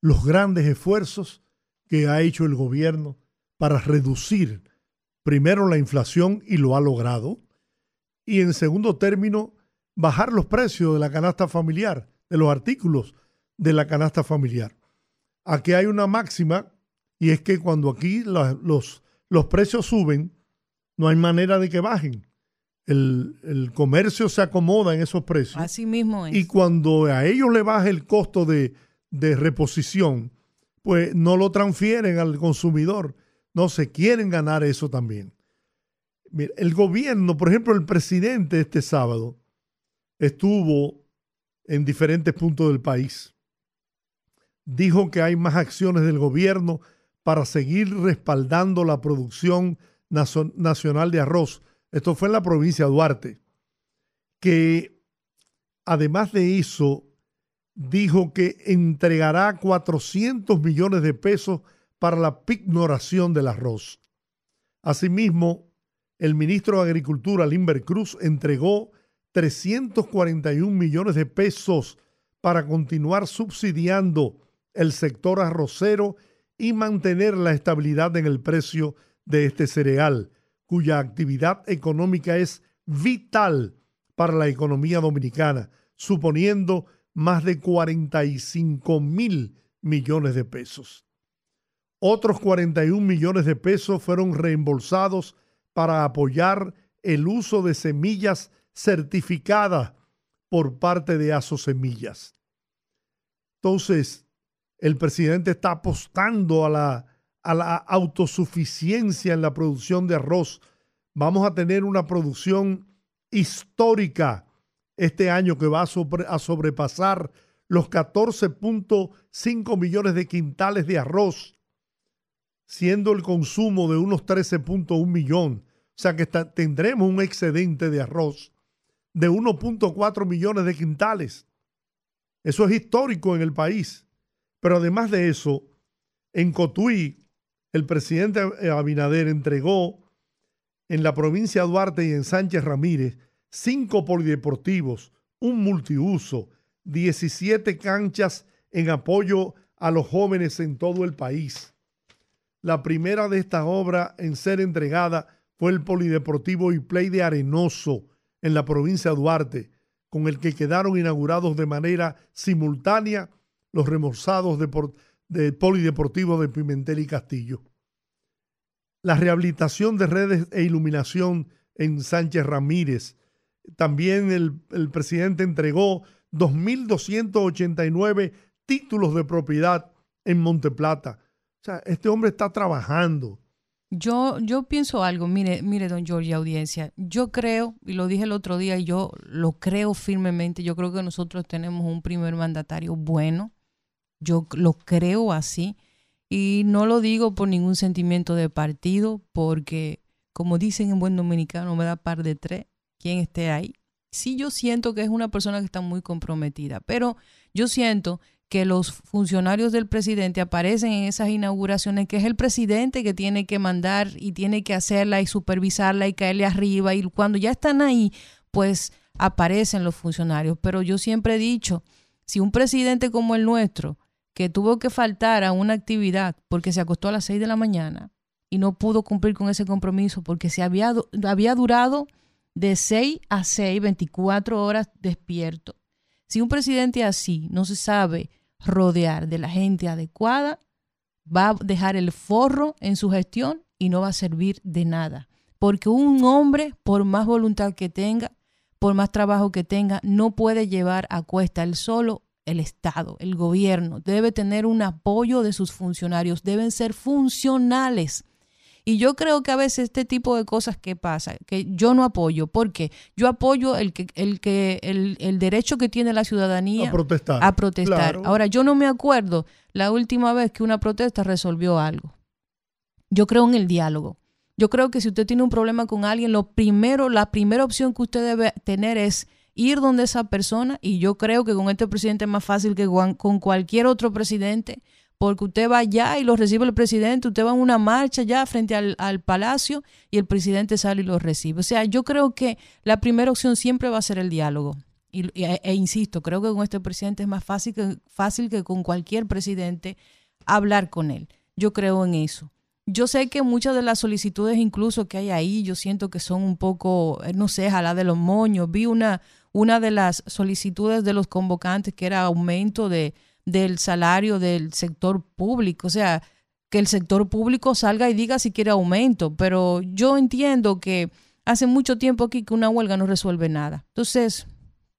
los grandes esfuerzos que ha hecho el gobierno para reducir primero la inflación y lo ha logrado, y en segundo término, bajar los precios de la canasta familiar, de los artículos de la canasta familiar. Aquí hay una máxima y es que cuando aquí los, los precios suben, no hay manera de que bajen. El, el comercio se acomoda en esos precios. Así mismo es. Y cuando a ellos le baja el costo de, de reposición, pues no lo transfieren al consumidor. No se quieren ganar eso también. Mira, el gobierno, por ejemplo, el presidente este sábado estuvo en diferentes puntos del país. Dijo que hay más acciones del gobierno para seguir respaldando la producción nacional de arroz. Esto fue en la provincia de Duarte. Que además de eso, dijo que entregará 400 millones de pesos para la pignoración del arroz. Asimismo, el ministro de Agricultura, Limber Cruz, entregó 341 millones de pesos para continuar subsidiando el sector arrocero y mantener la estabilidad en el precio de este cereal, cuya actividad económica es vital para la economía dominicana, suponiendo más de 45 mil millones de pesos. Otros 41 millones de pesos fueron reembolsados para apoyar el uso de semillas certificadas por parte de Aso Semillas. Entonces, el presidente está apostando a la, a la autosuficiencia en la producción de arroz. Vamos a tener una producción histórica este año que va a, sobre- a sobrepasar los 14.5 millones de quintales de arroz, siendo el consumo de unos 13.1 millón. O sea que tendremos un excedente de arroz de 1.4 millones de quintales. Eso es histórico en el país. Pero además de eso, en Cotuí, el presidente Abinader entregó en la provincia de Duarte y en Sánchez Ramírez cinco polideportivos, un multiuso, 17 canchas en apoyo a los jóvenes en todo el país. La primera de estas obras en ser entregada fue el Polideportivo y Play de Arenoso en la provincia de Duarte, con el que quedaron inaugurados de manera simultánea los remorzados depor- del Polideportivo de Pimentel y Castillo. La rehabilitación de redes e iluminación en Sánchez Ramírez. También el, el presidente entregó 2.289 títulos de propiedad en Monteplata. O sea, este hombre está trabajando. Yo, yo pienso algo, mire, mire, don George, audiencia. Yo creo, y lo dije el otro día, y yo lo creo firmemente, yo creo que nosotros tenemos un primer mandatario bueno. Yo lo creo así. Y no lo digo por ningún sentimiento de partido, porque, como dicen en buen dominicano, me da par de tres quien esté ahí. Sí, yo siento que es una persona que está muy comprometida, pero yo siento que los funcionarios del presidente aparecen en esas inauguraciones, que es el presidente que tiene que mandar y tiene que hacerla y supervisarla y caerle arriba. Y cuando ya están ahí, pues aparecen los funcionarios. Pero yo siempre he dicho, si un presidente como el nuestro, que tuvo que faltar a una actividad porque se acostó a las 6 de la mañana y no pudo cumplir con ese compromiso porque se había, du- había durado de 6 a 6, 24 horas despierto. Si un presidente así no se sabe rodear de la gente adecuada, va a dejar el forro en su gestión y no va a servir de nada. Porque un hombre, por más voluntad que tenga, por más trabajo que tenga, no puede llevar a cuesta él solo el Estado, el gobierno. Debe tener un apoyo de sus funcionarios, deben ser funcionales. Y yo creo que a veces este tipo de cosas que pasa, que yo no apoyo, porque yo apoyo el que, el que, el, el derecho que tiene la ciudadanía A protestar. a protestar. Claro. Ahora, yo no me acuerdo la última vez que una protesta resolvió algo. Yo creo en el diálogo. Yo creo que si usted tiene un problema con alguien, lo primero, la primera opción que usted debe tener es ir donde esa persona, y yo creo que con este presidente es más fácil que con cualquier otro presidente, porque usted va allá y lo recibe el presidente, usted va a una marcha ya frente al, al palacio y el presidente sale y lo recibe. O sea, yo creo que la primera opción siempre va a ser el diálogo. Y, y- e, insisto, creo que con este presidente es más fácil que, fácil que con cualquier presidente hablar con él. Yo creo en eso. Yo sé que muchas de las solicitudes incluso que hay ahí, yo siento que son un poco, eh, no sé, jala de los moños. Vi una, una de las solicitudes de los convocantes que era aumento de, del salario del sector público. O sea, que el sector público salga y diga si quiere aumento. Pero yo entiendo que hace mucho tiempo aquí que una huelga no resuelve nada. Entonces,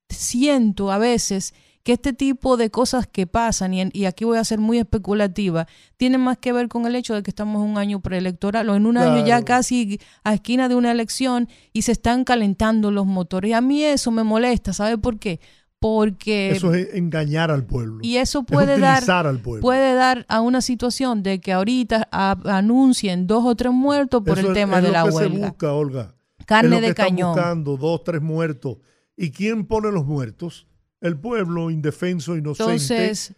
siento a veces que este tipo de cosas que pasan, y, en- y aquí voy a ser muy especulativa, tienen más que ver con el hecho de que estamos en un año preelectoral o en un año ya casi a esquina de una elección y se están calentando los motores. Y a mí eso me molesta, ¿sabe por qué? Porque... Eso es engañar al pueblo. Y eso Es puede dar, al pueblo. puede dar a una situación de que ahorita a- anuncien dos o tres muertos por Eso el es- tema es de lo la que se huelga. busca, Olga. Carne Es lo de que están cañón. buscando dos, tres muertos. ¿Y quién pone los muertos? El pueblo indefenso, inocente. Entonces,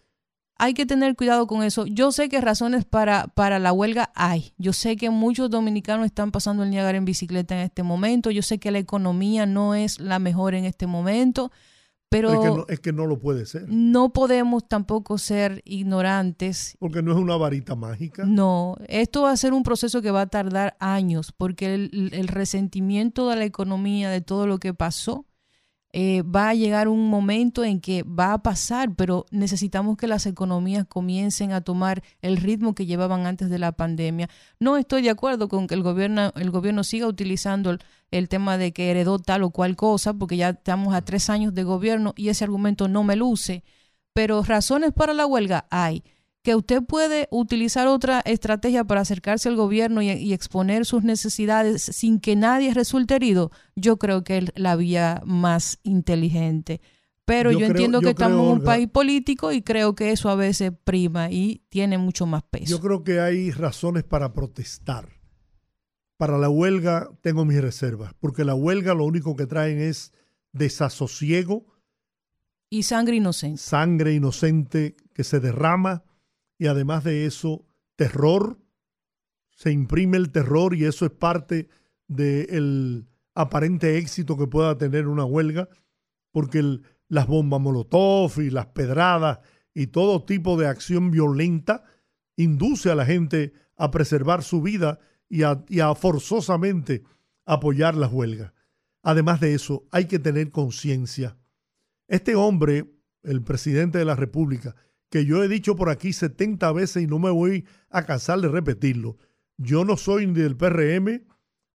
hay que tener cuidado con eso. Yo sé que razones para, para la huelga hay. Yo sé que muchos dominicanos están pasando el Niágara en bicicleta en este momento. Yo sé que la economía no es la mejor en este momento, pero es, que no, es que no lo puede ser. no podemos tampoco ser ignorantes Porque no es una varita mágica. No, esto va a ser un proceso que va a tardar años porque el, el resentimiento de la economía, de todo lo que pasó, eh, va a llegar un momento en que va a pasar, pero necesitamos que las economías comiencen a tomar el ritmo que llevaban antes de la pandemia. No estoy de acuerdo con que el gobierno, el gobierno siga utilizando el, el tema de que heredó tal o cual cosa, porque ya estamos a tres años de gobierno y ese argumento no me luce, pero razones para la huelga hay que usted puede utilizar otra estrategia para acercarse al gobierno y, y exponer sus necesidades sin que nadie resulte herido, yo creo que es la vía más inteligente. Pero Yo yo, creo- entiendo yo que estamos en un país político y creo que eso a veces prima y tiene mucho más peso. Yo creo que hay razones para protestar. Para la huelga tengo mis reservas, porque la huelga lo único que traen es desasosiego, Y sangre inocente. sangre inocente que se derrama y además de eso, terror. Se imprime el terror y eso es parte del aparente éxito que pueda tener una huelga, porque las bombas molotov y las pedradas y todo tipo de acción violenta induce a la gente a preservar su vida y a, y a forzosamente apoyar las huelgas. Además de eso, hay que tener conciencia. Este hombre, el presidente de la República, que yo he dicho por aquí 70 veces y no me voy a cansar de repetirlo, yo no soy ni del PRM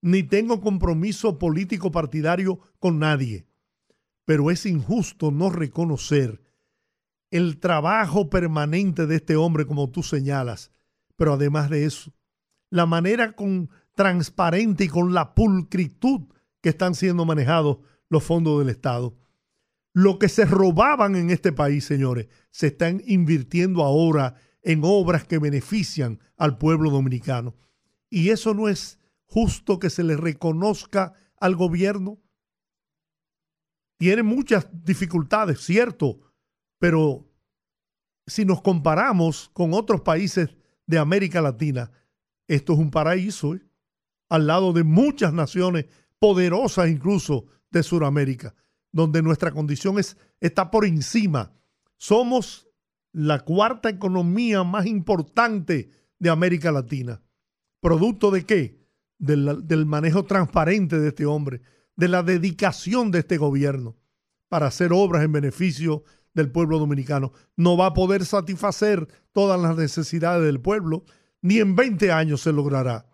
ni tengo compromiso político partidario con nadie, pero es injusto no reconocer el trabajo permanente de este hombre como tú señalas, pero además de eso, la manera con transparente y con la pulcritud que están siendo manejados los fondos del Estado. Lo que se robaban en este país, señores, se están invirtiendo ahora en obras que benefician al pueblo dominicano. Y eso no es justo que se le reconozca al gobierno. Tiene muchas dificultades, cierto, pero si nos comparamos con otros países de América Latina, esto es un paraíso, ¿eh? al lado de muchas naciones poderosas incluso de Sudamérica, donde nuestra condición es, está por encima. Somos la cuarta economía más importante de América Latina. ¿Producto de qué? Del, del manejo transparente de este hombre, de la dedicación de este gobierno para hacer obras en beneficio del pueblo dominicano. No va a poder satisfacer todas las necesidades del pueblo, ni en 20 años se logrará.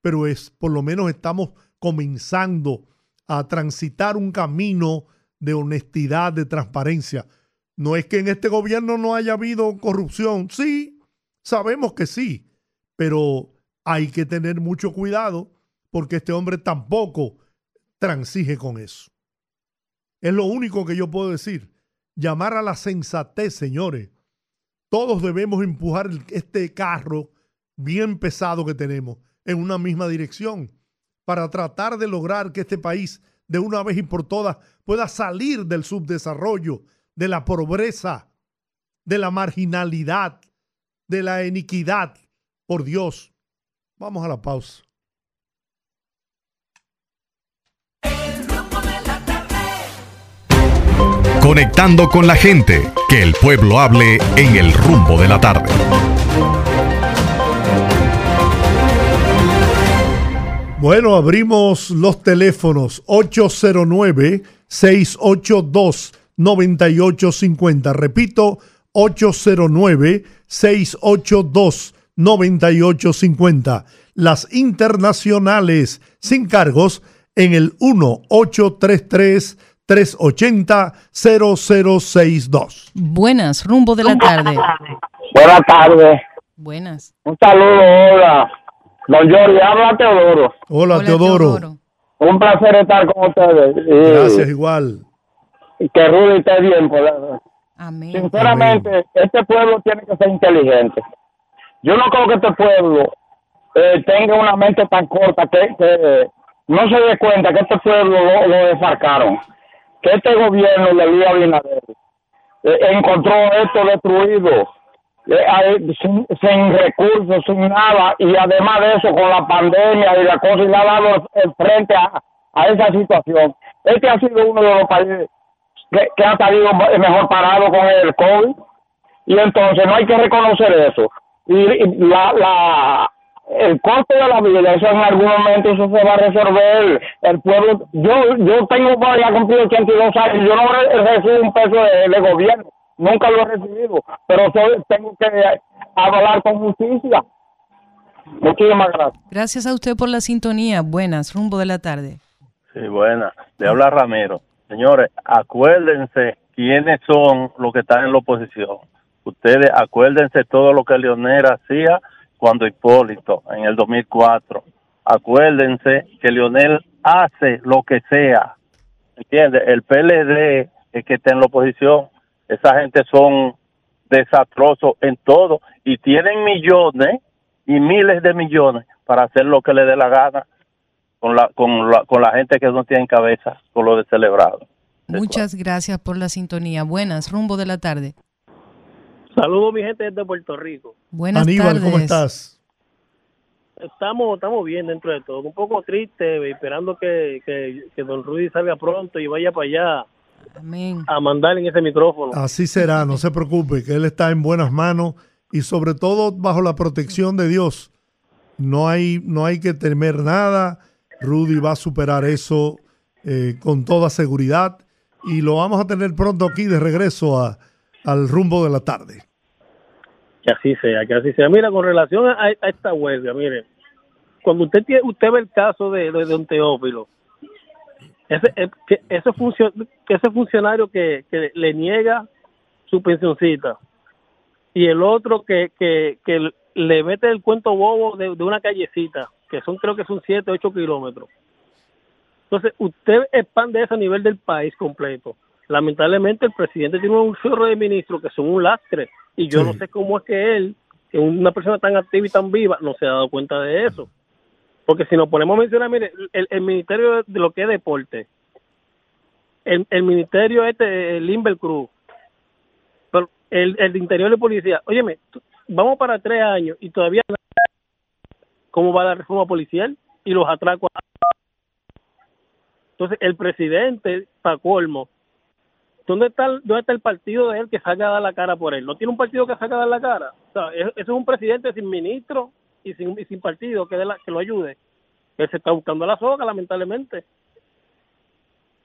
pero es por lo menos estamos comenzando a transitar un camino de honestidad, de transparencia. No es que en este gobierno no haya habido corrupción, sí, sabemos que sí, pero hay que tener mucho cuidado porque este hombre tampoco transige con eso. Es lo único que yo puedo decir. Llamar a la sensatez, señores. Todos debemos empujar este carro bien pesado que tenemos en una misma dirección para tratar de lograr que este país de una vez y por todas pueda salir del subdesarrollo, de la pobreza, de la marginalidad, de la iniquidad. Por Dios, vamos a la pausa. Conectando con la gente, que el pueblo hable en el rumbo de la tarde. Bueno, abrimos los teléfonos 809-682-9850. Repito, 809-682-9850. Las internacionales sin cargos en el 1-833-380-0062. Buenas, rumbo de la tarde. Buenas tardes. Buenas. Un saludo, hola. Don Jordi, habla Teodoro. Hola, Teodoro. Un placer estar con ustedes. Y Gracias, igual. Que Rudy esté bien. Pues, Amén. Sinceramente, este pueblo tiene que ser inteligente. Yo no creo que este pueblo eh, tenga una mente tan corta que, que no se dé cuenta que este pueblo lo, lo desfarcaron. Que este gobierno de Luis Abinader eh, encontró esto destruido sin, sin recursos, sin nada, y además de eso, con la pandemia y la cosa, y le ha dado frente a, a esa situación. Este ha sido uno de los países que, que ha salido mejor parado con el COVID, y entonces no hay que reconocer eso. Y, la, la, el costo de la vida, eso en algún momento eso se va a resolver. El pueblo, yo yo tengo ya cumplido 82 años, yo no re- recibo un peso de gobierno, nunca lo he recibido, pero soy- tengo que hablar con justicia. Muchísimas gracias. Gracias a usted por la sintonía. Buenas, rumbo de la tarde. Sí, buena. Le habla Ramiro. Señores, acuérdense quiénes son los que están en la oposición. Ustedes acuérdense todo lo que Leonel hacía cuando Hipólito en el 2004. Acuérdense que Leonel hace lo que sea. ¿Entiende? El PLD es que está en la oposición. Esa gente son desastrosos en todo y tienen millones y miles de millones para hacer lo que les dé la gana con la, con la, con la gente que no tiene cabeza, con lo de celebrado. Muchas gracias por la sintonía. Buenas, rumbo de la tarde. Saludos mi gente desde Puerto Rico. Buenas Aníbal, ¿cómo estás? Estamos, estamos bien dentro de todo. Un poco triste, esperando que, que, que don Rudy salga pronto y vaya para allá Amén. a mandar en ese micrófono. Así será, no se preocupe, que él está en buenas manos y sobre todo bajo la protección de Dios. No hay, no hay que temer nada. Rudy va a superar eso eh, con toda seguridad y lo vamos a tener pronto aquí de regreso a, al rumbo de la tarde. Que así sea, que así sea. Mira, con relación a, a esta huelga, mire, cuando usted tiene, usted ve el caso de, de don Teófilo, ese, eh, ese, funcio- ese funcionario que, que le niega su pensioncita y el otro que, que, que le mete el cuento bobo de, de una callecita, que son creo que son 7, 8 kilómetros. Entonces, usted expande eso a nivel del país completo. Lamentablemente, el presidente tiene un chorro de ministros que son un lastre. Y yo Sí. no sé cómo es que él, que una persona tan activa y tan viva, no se ha dado cuenta de eso. Porque si nos ponemos a mencionar, mire, el, ministerio de lo que es deporte, el, ministerio este, el Limber Cruz, el, el de interior de policía, óyeme, vamos para tres años y todavía no- cómo va la reforma policial y los atracos. Entonces, el presidente, para colmo, ¿dónde está, el, ¿dónde está el partido de él que salga a dar la cara por él? ¿No tiene un partido que salga a dar la cara? O sea, es- es un presidente sin ministro y sin, y sin partido que, dé la- que lo ayude. Él se está buscando la soga, lamentablemente.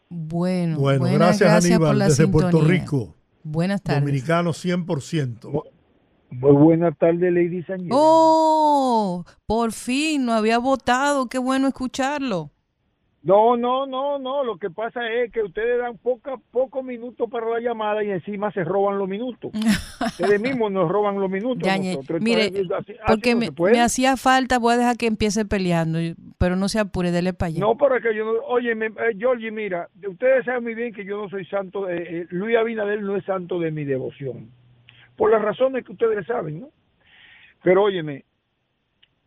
Bueno, Bueno, buenas, gracias, gracias Aníbal por la desde Puerto. Rico. Buenas tardes. Dominicano 100%. Muy buenas tardes, Lady Sañez. Oh, por fin, no había votado. Qué bueno escucharlo. No, no, no, no. Lo que pasa es que ustedes dan poca, pocos minutos para la llamada y encima se roban los minutos. ustedes mismos nos roban los minutos. Yañe, nosotros. mire, Entonces, así- así porque no me, hacía falta, voy a dejar que empiece peleando, pero no se apure, dele para allá. No, pero es que yo no. Oye, me- eh, Georgie, mira, ustedes saben muy bien que yo no soy santo. de- eh, Luis Abinader no es santo de mi devoción. Por las razones que ustedes saben, ¿no? Pero óyeme,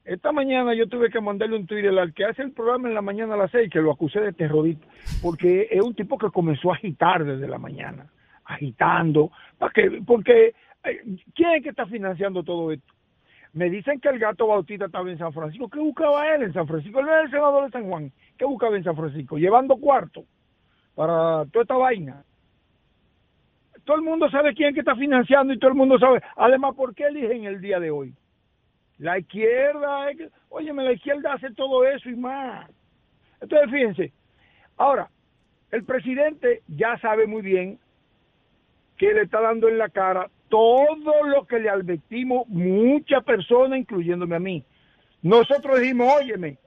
esta mañana yo tuve que mandarle un Twitter al que hace el programa en la mañana a las seis, que lo acusé de terrorista, porque es un tipo que comenzó a agitar desde la mañana, agitando, para que, porque eh, ¿quién es que está financiando todo esto? Me dicen que el gato Bautista estaba en San Francisco. ¿Qué buscaba él en San Francisco? Él era el senador de San Juan. ¿Qué buscaba en San Francisco? Llevando cuarto para toda esta vaina. Todo el mundo sabe quién que está financiando y todo el mundo sabe. Además, ¿por qué eligen el día de hoy? La izquierda, óyeme, la izquierda hace todo eso y más. Entonces, fíjense, ahora, el presidente ya sabe muy bien que le está dando en la cara todo lo que le advertimos muchas personas, incluyéndome a mí. Nosotros dijimos, óyeme,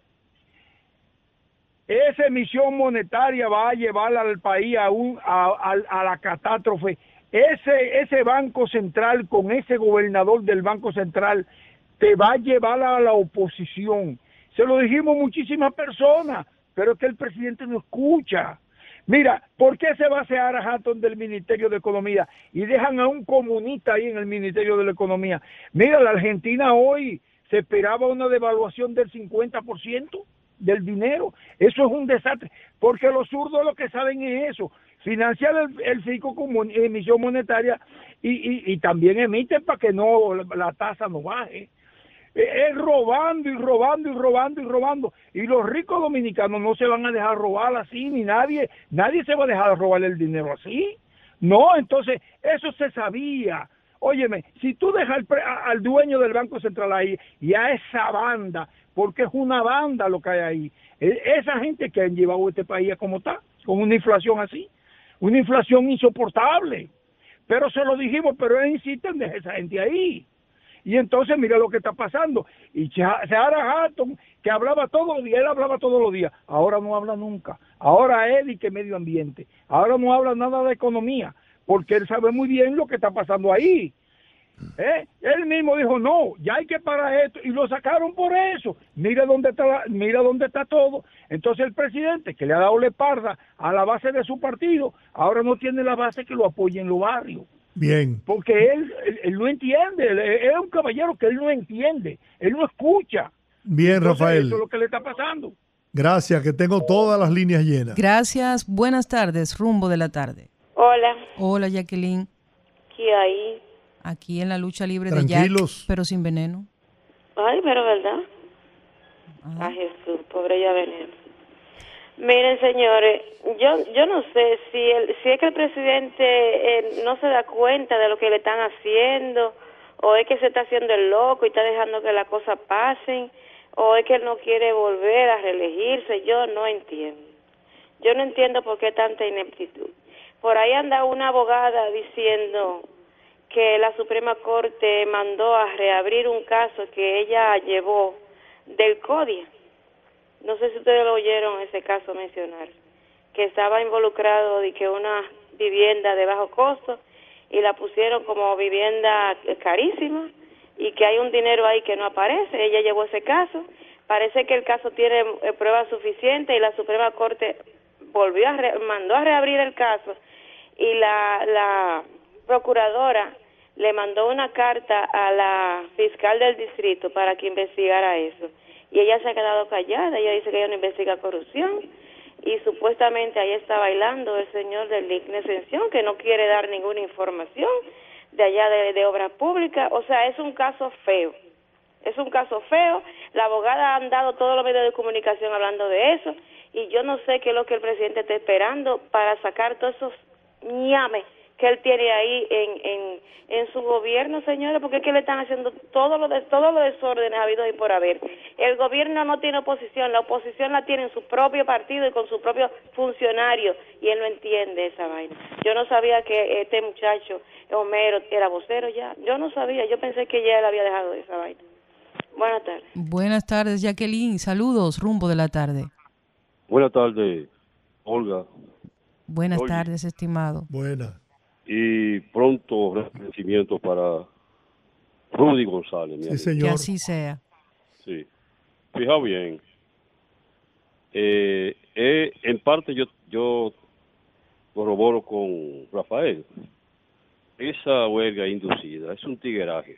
esa emisión monetaria va a llevar al país a, un, a, a- a la catástrofe. Ese, ese banco central con ese gobernador del banco central te va a llevar a la oposición. Se lo dijimos muchísimas personas, pero es que el presidente no escucha. Mira, ¿por qué se va a hacer Hatton del Ministerio de Economía y dejan a un comunista ahí en el Ministerio de la Economía? Mira, la Argentina hoy se esperaba una devaluación del 50% del dinero. Eso es un desastre, porque los zurdos lo que saben es eso, financiar el, el FICO como emisión monetaria y, y, también emiten para que no la tasa no baje. Eh, Es robando y robando y robando y robando. Y los ricos dominicanos no se van a dejar robar así, ni nadie, nadie se va a dejar robar el dinero así. No, entonces, eso se sabía. Óyeme, si tú dejas al, al dueño del Banco Central ahí y a esa banda, porque es una banda lo que hay ahí, e- esa gente que han llevado este país como está, con una inflación así, una inflación insoportable. Pero se lo dijimos, pero ellos insisten, deja esa gente ahí. Y entonces mira lo que está pasando. Y Sarah Hatton, que hablaba todos los días, él hablaba todos los días, ahora no habla nunca. Ahora él y que medio ambiente. Ahora no habla nada de economía, porque él sabe muy bien lo que está pasando ahí. ¿Eh? Él mismo dijo, no, ya hay que parar esto, y lo sacaron por eso. Mira dónde está, la- mira dónde está todo. Entonces el presidente, que le ha dado la espalda a la base de su partido, ahora no tiene la base que lo apoye en los barrios Bien. porque él, él, él no entiende, él, él es un caballero que él no entiende, él no escucha. Bien, Entonces, Rafael. Eso es lo que le está pasando. Gracias, que tengo todas las líneas llenas. Gracias, buenas tardes, rumbo de la tarde. Hola, Hola Jacqueline, ¿qué hay? aquí en la lucha libre de Tranquilos. Jack, pero sin veneno. Ay, pero verdad. Ay, Jesús, pobre ya veneno. Miren, señores, yo yo no sé si el, si es que el presidente eh, no se da cuenta de lo que le están haciendo, o es que se está haciendo el loco y está dejando que las cosas pasen, o es que él no quiere volver a reelegirse. Yo no entiendo. Yo no entiendo por qué tanta ineptitud. Por ahí anda una abogada diciendo que la Suprema Corte mandó a reabrir un caso que ella llevó del CODIA. No sé si ustedes lo oyeron ese caso mencionar, que estaba involucrado de que una vivienda de bajo costo y la pusieron como vivienda carísima y que hay un dinero ahí que no aparece. Ella llevó ese caso. Parece que el caso tiene eh, pruebas suficientes y la Suprema Corte volvió a re- mandó a reabrir el caso y la, la procuradora le mandó una carta a la fiscal del distrito para que investigara eso. Y ella se ha quedado callada, ella dice que ella no investiga corrupción y supuestamente ahí está bailando el señor del Ligna Ascensión que no quiere dar ninguna información de allá de, de obra pública. O sea, es un caso feo. Es un caso feo. La abogada ha andado todos los medios de comunicación hablando de eso y yo no sé qué es lo que el presidente está esperando para sacar todos esos ñames que él tiene ahí en, en, en su gobierno, señores, porque es que le están haciendo todo lo de, todos los desórdenes habidos y por haber. El gobierno no tiene oposición, la oposición la tiene en su propio partido y con su propio funcionario, y él no entiende esa vaina. Yo no sabía que este muchacho, Homero, era vocero ya, yo no sabía, yo pensé que ya él había dejado esa vaina. Buenas tardes. Buenas tardes, Jacqueline. Saludos, rumbo de la tarde. Buenas tardes, Olga. Buenas Oye. tardes, estimado. Buena. Y pronto reconocimiento para Rudy González. Sí, señor. Que así sea. Sí. Fija bien. Eh, eh, en parte yo, yo corroboro con Rafael. Esa huelga inducida es un tigueraje.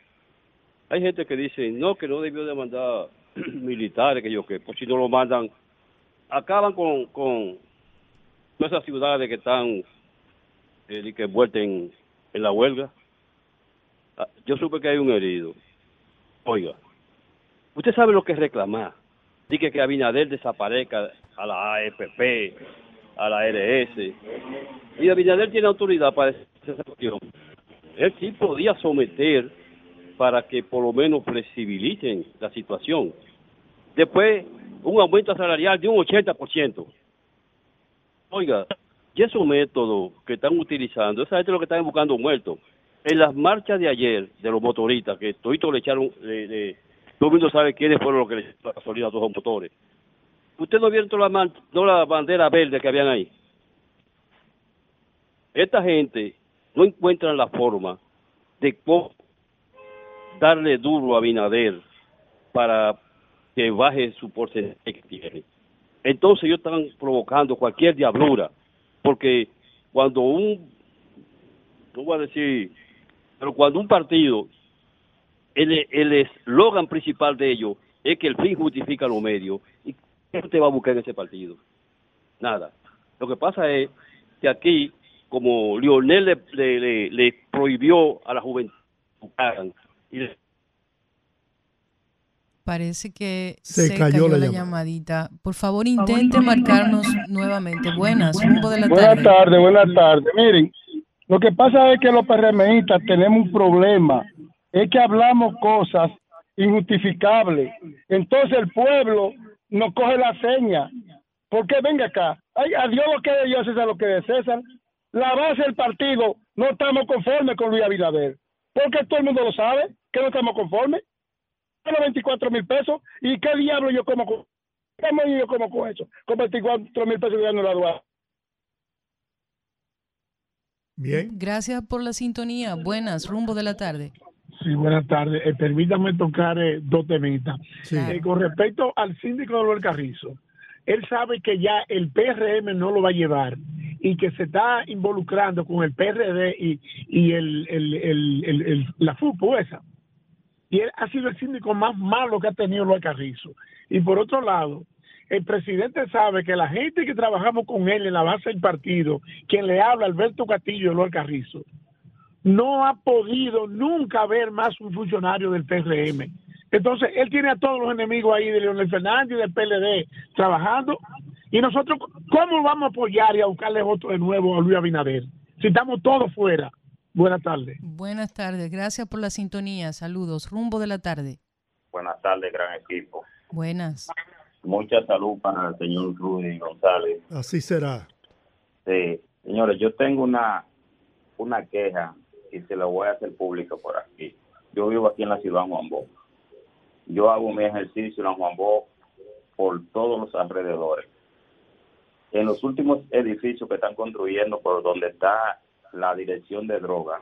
Hay gente que dice, no, que no debió de mandar militares, que yo que, pues si no lo mandan, acaban con, con esas ciudades que están eh, que envueltas en, en la huelga. Ah, Yo supe que hay un herido. Oiga, usted sabe lo que es reclamar. Dice que Abinader desaparezca a la AFP, a la RS. Y Abinader tiene autoridad para esa cuestión. Él sí podía someter para que por lo menos flexibilicen la situación. Después, un aumento salarial de un 80%. Oiga, y esos métodos que están utilizando, esa gente lo que están buscando muertos. En las marchas de ayer de los motoristas, que todito le echaron, le- le- todo el mundo sabe quiénes fueron los que le echaron a todos los motores. ¿Usted no vieron toda la, toda la bandera verde que habían ahí? Esta gente no encuentra la forma de cómo darle duro a Binader para que baje su porcentaje que. Entonces ellos están provocando cualquier diablura, porque cuando un, no voy a decir, pero cuando un partido, el el eslogan principal de ellos es que el fin justifica los medios, ¿y qué usted va a buscar en ese partido? Nada. Lo que pasa es que aquí, como Lionel le, le, le- prohibió a la juventud y le- Parece que Se cayó la llamada. llamadita. Por favor, intente marcarnos nuevamente. Buenas, rumbo de la Buenas tarde. tardes, buenas tardes. Miren, lo que pasa es que los PRMistas tenemos un problema. Es que hablamos cosas injustificables. Entonces el pueblo nos coge la seña. Porque venga acá, ay, a Dios lo que es de Dios, César lo que es de César. La base del partido no estamos conformes con Luis Abinader. Porque todo el mundo lo sabe que no estamos conformes. Los 24 mil pesos. ¿Y qué diablo yo como con, ¿Cómo yo como con eso? Con 24 mil pesos que la aduana. Bien. Gracias por la sintonía. Buenas, rumbo de la tarde. Sí, buenas tardes. Eh, permítame tocar eh, dos temitas. Eh, con respecto al síndico de Luis Carrizo, él sabe que ya el PRM no lo va a llevar y que se está involucrando con el PRD y, y el, el, el, el- el- la FUPU esa. Y él ha sido el síndico más malo que ha tenido Luis Carrizo. Y por otro lado, el presidente sabe que la gente que trabajamos con él en la base del partido, quien le habla, Alberto Castillo y Luis Carrizo, no ha podido nunca ver más un funcionario del PRM. Entonces, él tiene a todos los enemigos ahí de Leonel Fernández y del PLD trabajando. Y nosotros, ¿cómo vamos a apoyar y a buscarle voto de nuevo a Luis Abinader? Si estamos todos fuera. Buenas tardes. Buenas tardes. Gracias por la sintonía. Saludos. Rumbo de la tarde. Buenas tardes, gran equipo. Buenas. Mucha salud para el señor Rudy González. Así será. Sí, señores, yo tengo una, una queja y se la voy a hacer pública por aquí. Yo vivo aquí en la ciudad de Juan Bosch. Yo hago mi ejercicio en Juan Bosch por todos los alrededores. En los últimos edificios que están construyendo por donde está la dirección de droga,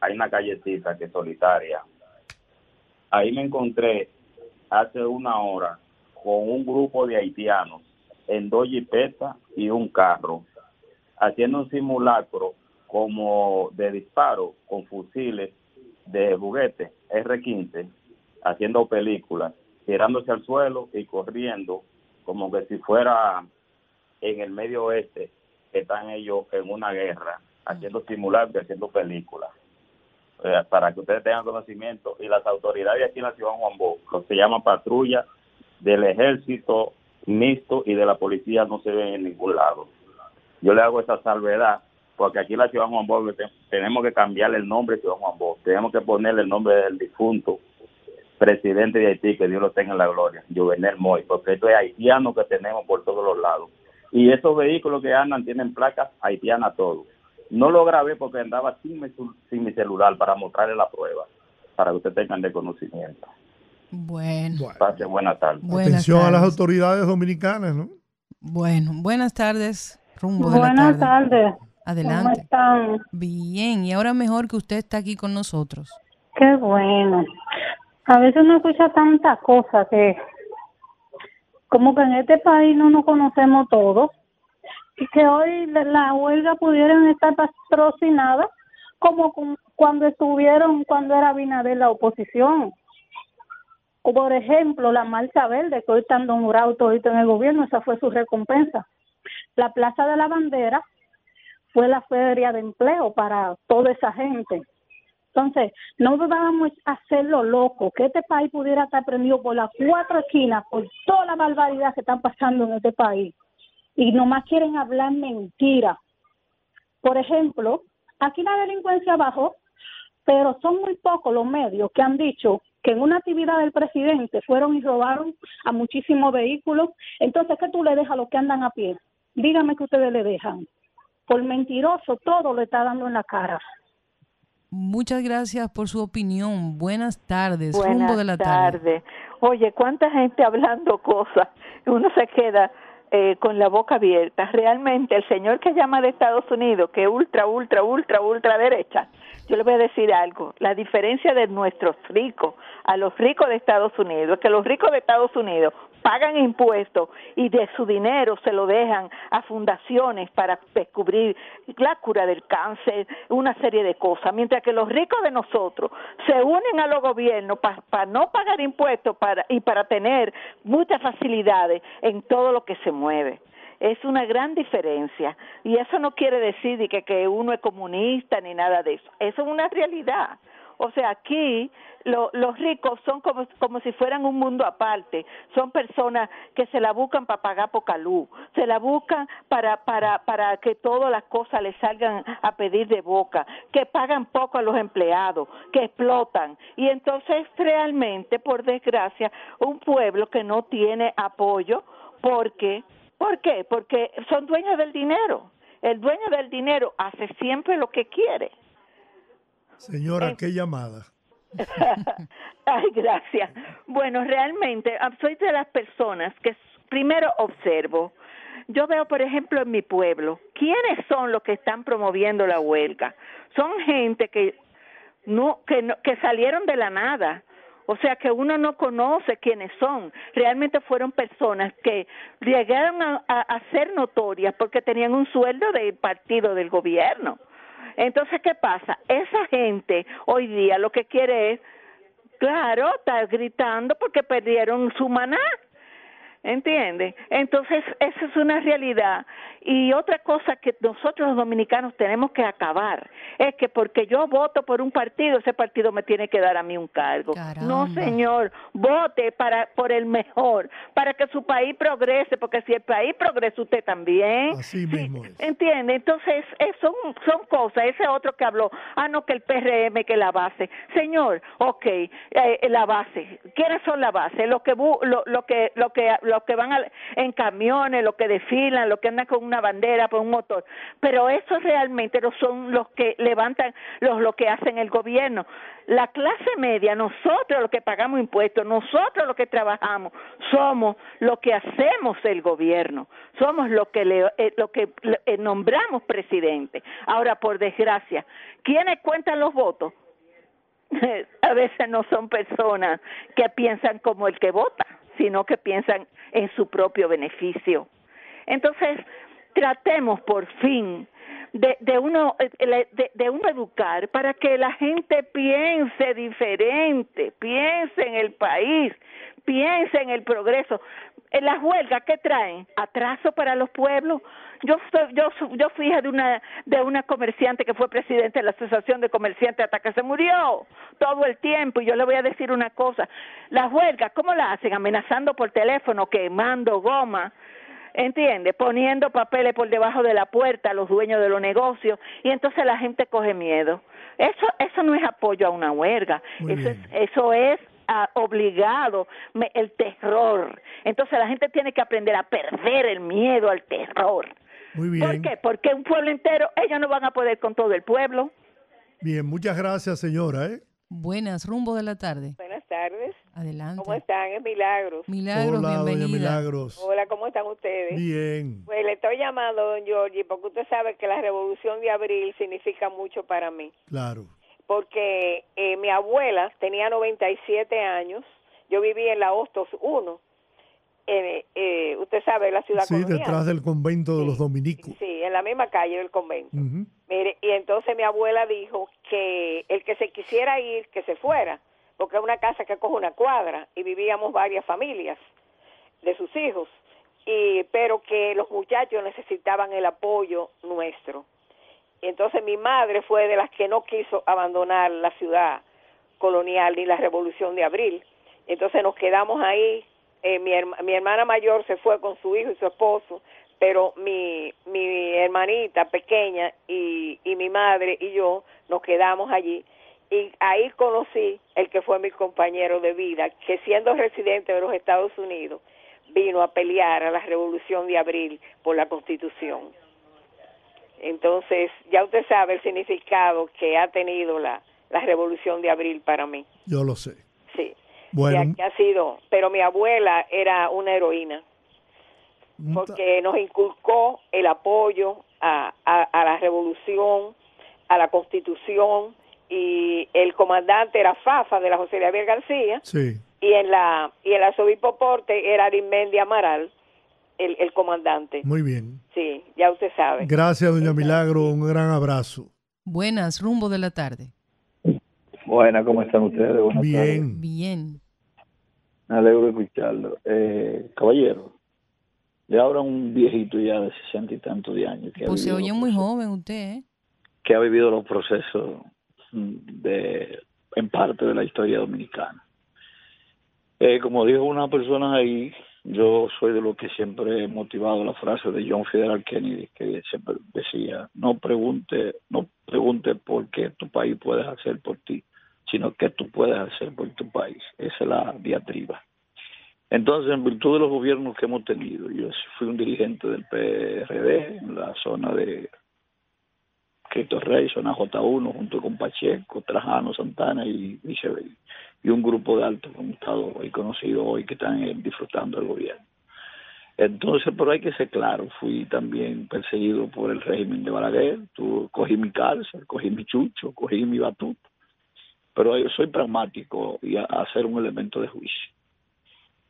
hay una callecita que es solitaria. Ahí me encontré hace una hora con un grupo de haitianos en dos jipetas y un carro haciendo un simulacro como de disparo con fusiles de juguete R-15, haciendo películas, tirándose al suelo y corriendo como que si fuera en el medio oeste, están ellos en una guerra, haciendo simulacros y haciendo películas. Eh, para que ustedes tengan conocimiento, y las autoridades aquí en la ciudad de Juan Bosch, lo que se llama patrulla del ejército mixto y de la policía no se ven en ningún lado. Yo le hago esa salvedad porque aquí la ciudad Juan Bosch te- tenemos que cambiarle el nombre de ciudad Juan Bosch, tenemos que ponerle el nombre del difunto presidente de Haití, que Dios lo tenga en la gloria, Juvenel Moy, porque esto es haitiano que tenemos por todos los lados. Y esos vehículos que andan tienen placas haitianas todos. No lo grabé porque andaba sin mi, cel- sin mi celular para mostrarle la prueba, para que ustedes tengan de conocimiento. Bueno, tarde. Buenas Atención a las tardes. autoridades dominicanas, ¿no? bueno, buenas tardes, rumbo de la Buenas tarde. tardes. Adelante. ¿Cómo están? Bien, y ahora mejor que usted está aquí con nosotros. Qué bueno. A veces uno escucha tantas cosas que como que en este país no nos conocemos todos que hoy la- huelga pudieran estar patrocinadas como cu- cuando estuvieron, cuando era Binader la oposición. Por ejemplo, la marcha verde, que hoy están nombrados todito en el gobierno, esa fue su recompensa. La Plaza de la Bandera fue la feria de empleo para toda esa gente. Entonces, no debamos hacerlo loco, que este país pudiera estar prendido por las cuatro esquinas, por toda la barbaridad que están pasando en este país. Y nomás quieren hablar mentira. Por ejemplo, aquí la delincuencia bajó, pero son muy pocos los medios que han dicho que en una actividad del presidente fueron y robaron a muchísimos vehículos. Entonces, ¿qué tú le dejas a los que andan a pie? Dígame que ustedes le dejan. Por mentiroso, todo le está dando en la cara. Muchas gracias por su opinión. Buenas tardes, Buenas rumbo de la tarde. tardes. Oye, cuánta gente hablando cosas. Uno se queda eh, con la boca abierta. Realmente el señor que llama de Estados Unidos, que ultra, ultra, ultra, ultra derecha, yo le voy a decir algo. La diferencia de nuestros ricos a los ricos de Estados Unidos es que los ricos de Estados Unidos pagan impuestos y de su dinero se lo dejan a fundaciones para descubrir la cura del cáncer, una serie de cosas, mientras que los ricos de nosotros se unen a los gobiernos para no pagar impuestos para, y para tener muchas facilidades en todo lo que se mueve. Es una gran diferencia y eso no quiere decir de que, que uno es comunista ni nada de eso. Eso es una realidad. O sea, aquí lo- los ricos son como, como si fueran un mundo aparte. Son personas que se la buscan para pagar poca luz, se la buscan para, para, para que todas las cosas les salgan a pedir de boca, que pagan poco a los empleados, que explotan. Y entonces realmente, por desgracia, un pueblo que no tiene apoyo porque, ¿por qué? Porque son dueños del dinero. El dueño del dinero hace siempre lo que quiere. Señora, qué llamada. Ay, gracias. Bueno, realmente ah, soy de las personas que primero observo. Yo veo, por ejemplo, en mi pueblo, ¿quiénes son los que están promoviendo la huelga? Son gente que no que no- que salieron de la nada. O sea que uno no conoce quiénes son. Realmente fueron personas que llegaron a, a, ser notorias porque tenían un sueldo del partido del gobierno. Entonces, ¿qué pasa? Esa gente hoy día lo que quiere es, claro, está gritando porque perdieron su maná. ¿Entiende? Entonces, esa es una realidad. Y otra cosa que nosotros los dominicanos tenemos que acabar es que porque yo voto por un partido, ese partido me tiene que dar a mí un cargo. No, señor, vote para por el mejor, para que su país progrese, porque si el país progresa, usted también. Así mismo es. ¿Entiende? Entonces, eh, son, son cosas. Ese otro que habló, ah, no, que el PRM, que la base. Señor, ok, eh, la base. ¿Quiénes son la base? Los que, bu- lo, lo que, lo que, los que van al- en camiones, los que desfilan, los que andan con una bandera, por un motor. Pero esos realmente no son los que levantan, los, lo que hacen el gobierno. La clase media, nosotros los que pagamos impuestos, nosotros los que trabajamos, somos los que hacemos el gobierno, somos los que, le, eh, que eh, nombramos presidente. Ahora, por desgracia, ¿quiénes cuentan los votos? a veces no son personas que piensan como el que vota, sino que piensan en su propio beneficio. Entonces, tratemos por fin de, de uno eh, de, de uno educar para que la gente piense diferente, piense en el país, piense en el progreso. En las huelgas qué traen atraso para los pueblos. Yo soy, yo yo fui hija de una de una comerciante que fue presidente de la asociación de comerciantes hasta que se murió todo el tiempo y yo le voy a decir una cosa, las huelgas cómo la hacen amenazando por teléfono, quemando goma ¿entiendes? Poniendo papeles por debajo de la puerta a los dueños de los negocios y entonces la gente coge miedo. Eso eso no es apoyo a una huelga, eso es, eso es ah, obligado me- el terror. Entonces la gente tiene que aprender a perder el miedo al terror. Muy ¿Por bien. qué? Porque un pueblo entero, ellos no van a poder con todo el pueblo. Bien, muchas gracias, señora. ¿eh? Buenas, rumbo de la tarde. Buenas tardes. Adelante. ¿Cómo están? Es Milagros. Milagros, Hola, doña bienvenida. Milagros. Hola, ¿cómo están ustedes? Bien. Pues le estoy llamando, don Giorgi, porque usted sabe que la revolución de abril significa mucho para mí. Claro. Porque eh, mi abuela tenía 97 años, yo vivía en la Hostos 1, eh, eh, usted sabe, la ciudad Sí, colonial. detrás del convento de los dominicos. Sí, en la misma calle del convento. Ujú. Mire, y entonces mi abuela dijo que el que se quisiera ir, que se fuera, porque es una casa que coge una cuadra y vivíamos varias familias de sus hijos, y pero que los muchachos necesitaban el apoyo nuestro. Entonces mi madre fue de las que no quiso abandonar la ciudad colonial ni la revolución de abril. Entonces nos quedamos ahí. Eh, mi, herma- mi hermana mayor se fue con su hijo y su esposo, pero mi, mi hermanita pequeña y, y mi madre y yo nos quedamos allí. Y ahí conocí el que fue mi compañero de vida, que siendo residente de los Estados Unidos, vino a pelear a la revolución de abril por la constitución. Entonces, ya usted sabe el significado que ha tenido la, la revolución de abril para mí. Yo lo sé. Sí. Bueno, Que, ha sido, pero mi abuela era una heroína porque nos inculcó el apoyo a, a, a la revolución, a la constitución y el comandante era Fafa de la José Javier García sí. y en la y el arzobispo Porte era Arismendi Amaral el, el comandante. Muy bien. Sí, ya usted sabe. Gracias, doña Milagro. Un gran abrazo. Buenas, rumbo de la tarde. Buenas, ¿cómo están ustedes? Buenas Bien. Bien. tardes. Me alegro de escucharlo. Eh, caballero, le habla un viejito ya de sesenta y tantos de años que ha, Pues se vivido, oye muy joven usted, ¿eh? que ha vivido los procesos de en parte de la historia dominicana. Eh, como dijo una persona ahí, yo soy de los que siempre he motivado la frase de John Federal Kennedy, que siempre decía, no pregunte, no pregunte por qué tu país puedes hacer por ti, sino qué tú puedes hacer por tu país. Esa es la diatriba. Entonces, en virtud de los gobiernos que hemos tenido, yo fui un dirigente del PRD en la zona de Cristo Rey, zona J1, junto con Pacheco, Trajano, Santana y, y, y un grupo de altos estado y conocidos hoy que están eh, disfrutando del gobierno. Entonces, pero hay que ser claro, fui también perseguido por el régimen de Balaguer, tu, cogí mi cárcel, cogí mi chucho, cogí mi batuta, pero yo soy pragmático y a, a hacer un elemento de juicio.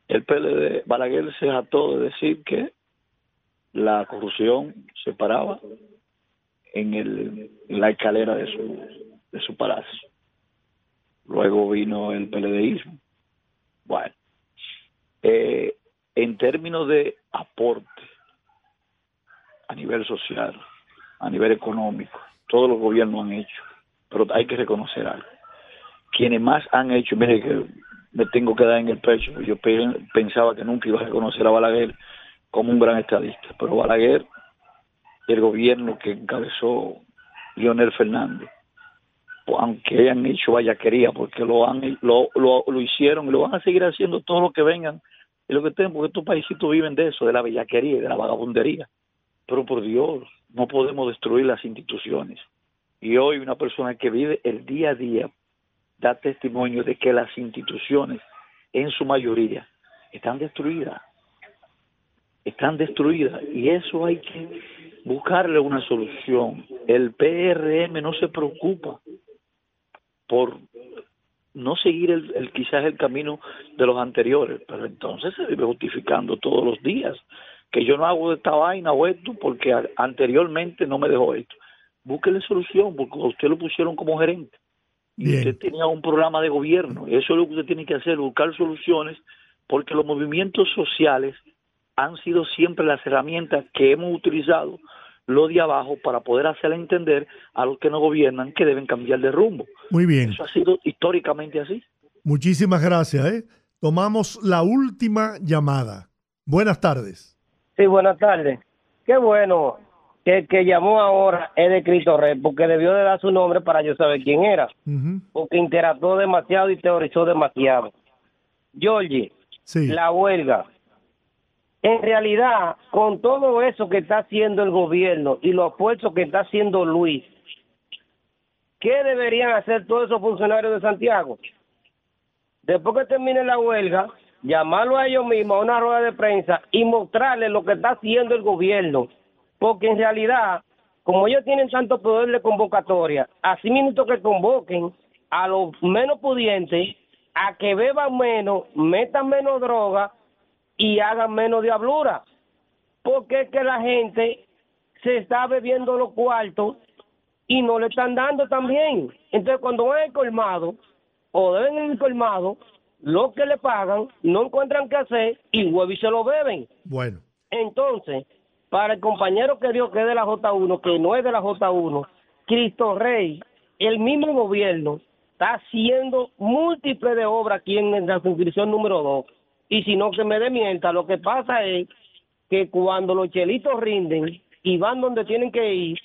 El PLD, Balaguer se jactó de decir que la corrupción se paraba en, el, en la escalera de su, de su palacio. Luego vino el PLDismo. Bueno, eh, en términos de aporte a nivel social, a nivel económico, todos los gobiernos han hecho, pero hay que reconocer algo. Quienes más han hecho, mire que me tengo que dar en el pecho, yo pe- pensaba que nunca iba a reconocer a Balaguer como un gran estadista, pero Balaguer el gobierno que encabezó Leonel Fernández, pues, aunque hayan hecho vallaquería, porque lo han lo, lo, lo hicieron y lo van a seguir haciendo todo lo que vengan y lo que tengan, porque estos paisitos viven de eso, de la bellaquería y de la vagabundería. Pero por Dios, no podemos destruir las instituciones. Y hoy una persona que vive el día a día da testimonio de que las instituciones, en su mayoría, están destruidas. Están destruidas. Y eso hay que buscarle una solución. El PRM no se preocupa por no seguir el, el- quizás el camino de los anteriores, pero entonces se vive justificando todos los días que yo no hago esta vaina o esto porque a- anteriormente no me dejó esto. Búsquele solución porque a usted lo pusieron como gerente y usted tenía un programa de gobierno. Eso es lo que usted tiene que hacer, buscar soluciones porque los movimientos sociales han sido siempre las herramientas que hemos utilizado lo de abajo para poder hacer entender a los que no gobiernan que deben cambiar de rumbo. Muy bien. Eso ha sido históricamente así. Muchísimas gracias. ¿eh? Tomamos la última llamada. Buenas tardes. Sí, buenas tardes. Qué bueno que el que llamó ahora es de Cristo Rey, porque debió de dar su nombre para yo saber quién era, porque interactuó demasiado y teorizó demasiado. Georgie, la huelga. En realidad, con todo eso que está haciendo el gobierno y los esfuerzos que está haciendo Luis, ¿qué deberían hacer todos esos funcionarios de Santiago? Después que termine la huelga, llamarlo a ellos mismos a una rueda de prensa y mostrarles lo que está haciendo el gobierno. Porque en realidad, como ellos tienen tanto poder de convocatoria, así mismo que convoquen a los menos pudientes a que beban menos, metan menos droga y hagan menos diablura. Porque es que la gente se está bebiendo los cuartos y no le están dando también. Entonces, cuando van al colmado, o deben ir al colmado, lo que le pagan, no encuentran qué hacer y huevo y se lo beben. Bueno. Entonces, para el compañero que dio que es de la J1, que no es de la J1, Cristo Rey, el mismo gobierno está haciendo múltiples de obras aquí en la suscripción número 2. Y si no, que me dé mienta. Lo que pasa es que cuando los chelitos rinden y van donde tienen que ir,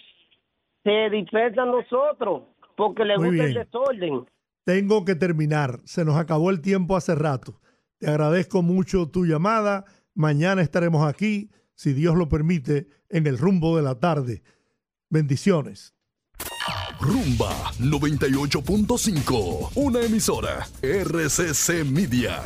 se dispersan los otros porque les Muy gusta el bien. desorden. Tengo que terminar. Se nos acabó el tiempo hace rato. Te agradezco mucho tu llamada. Mañana estaremos aquí, si Dios lo permite, en el rumbo de la tarde. Bendiciones. Rumba 98.5, una emisora RCC Media.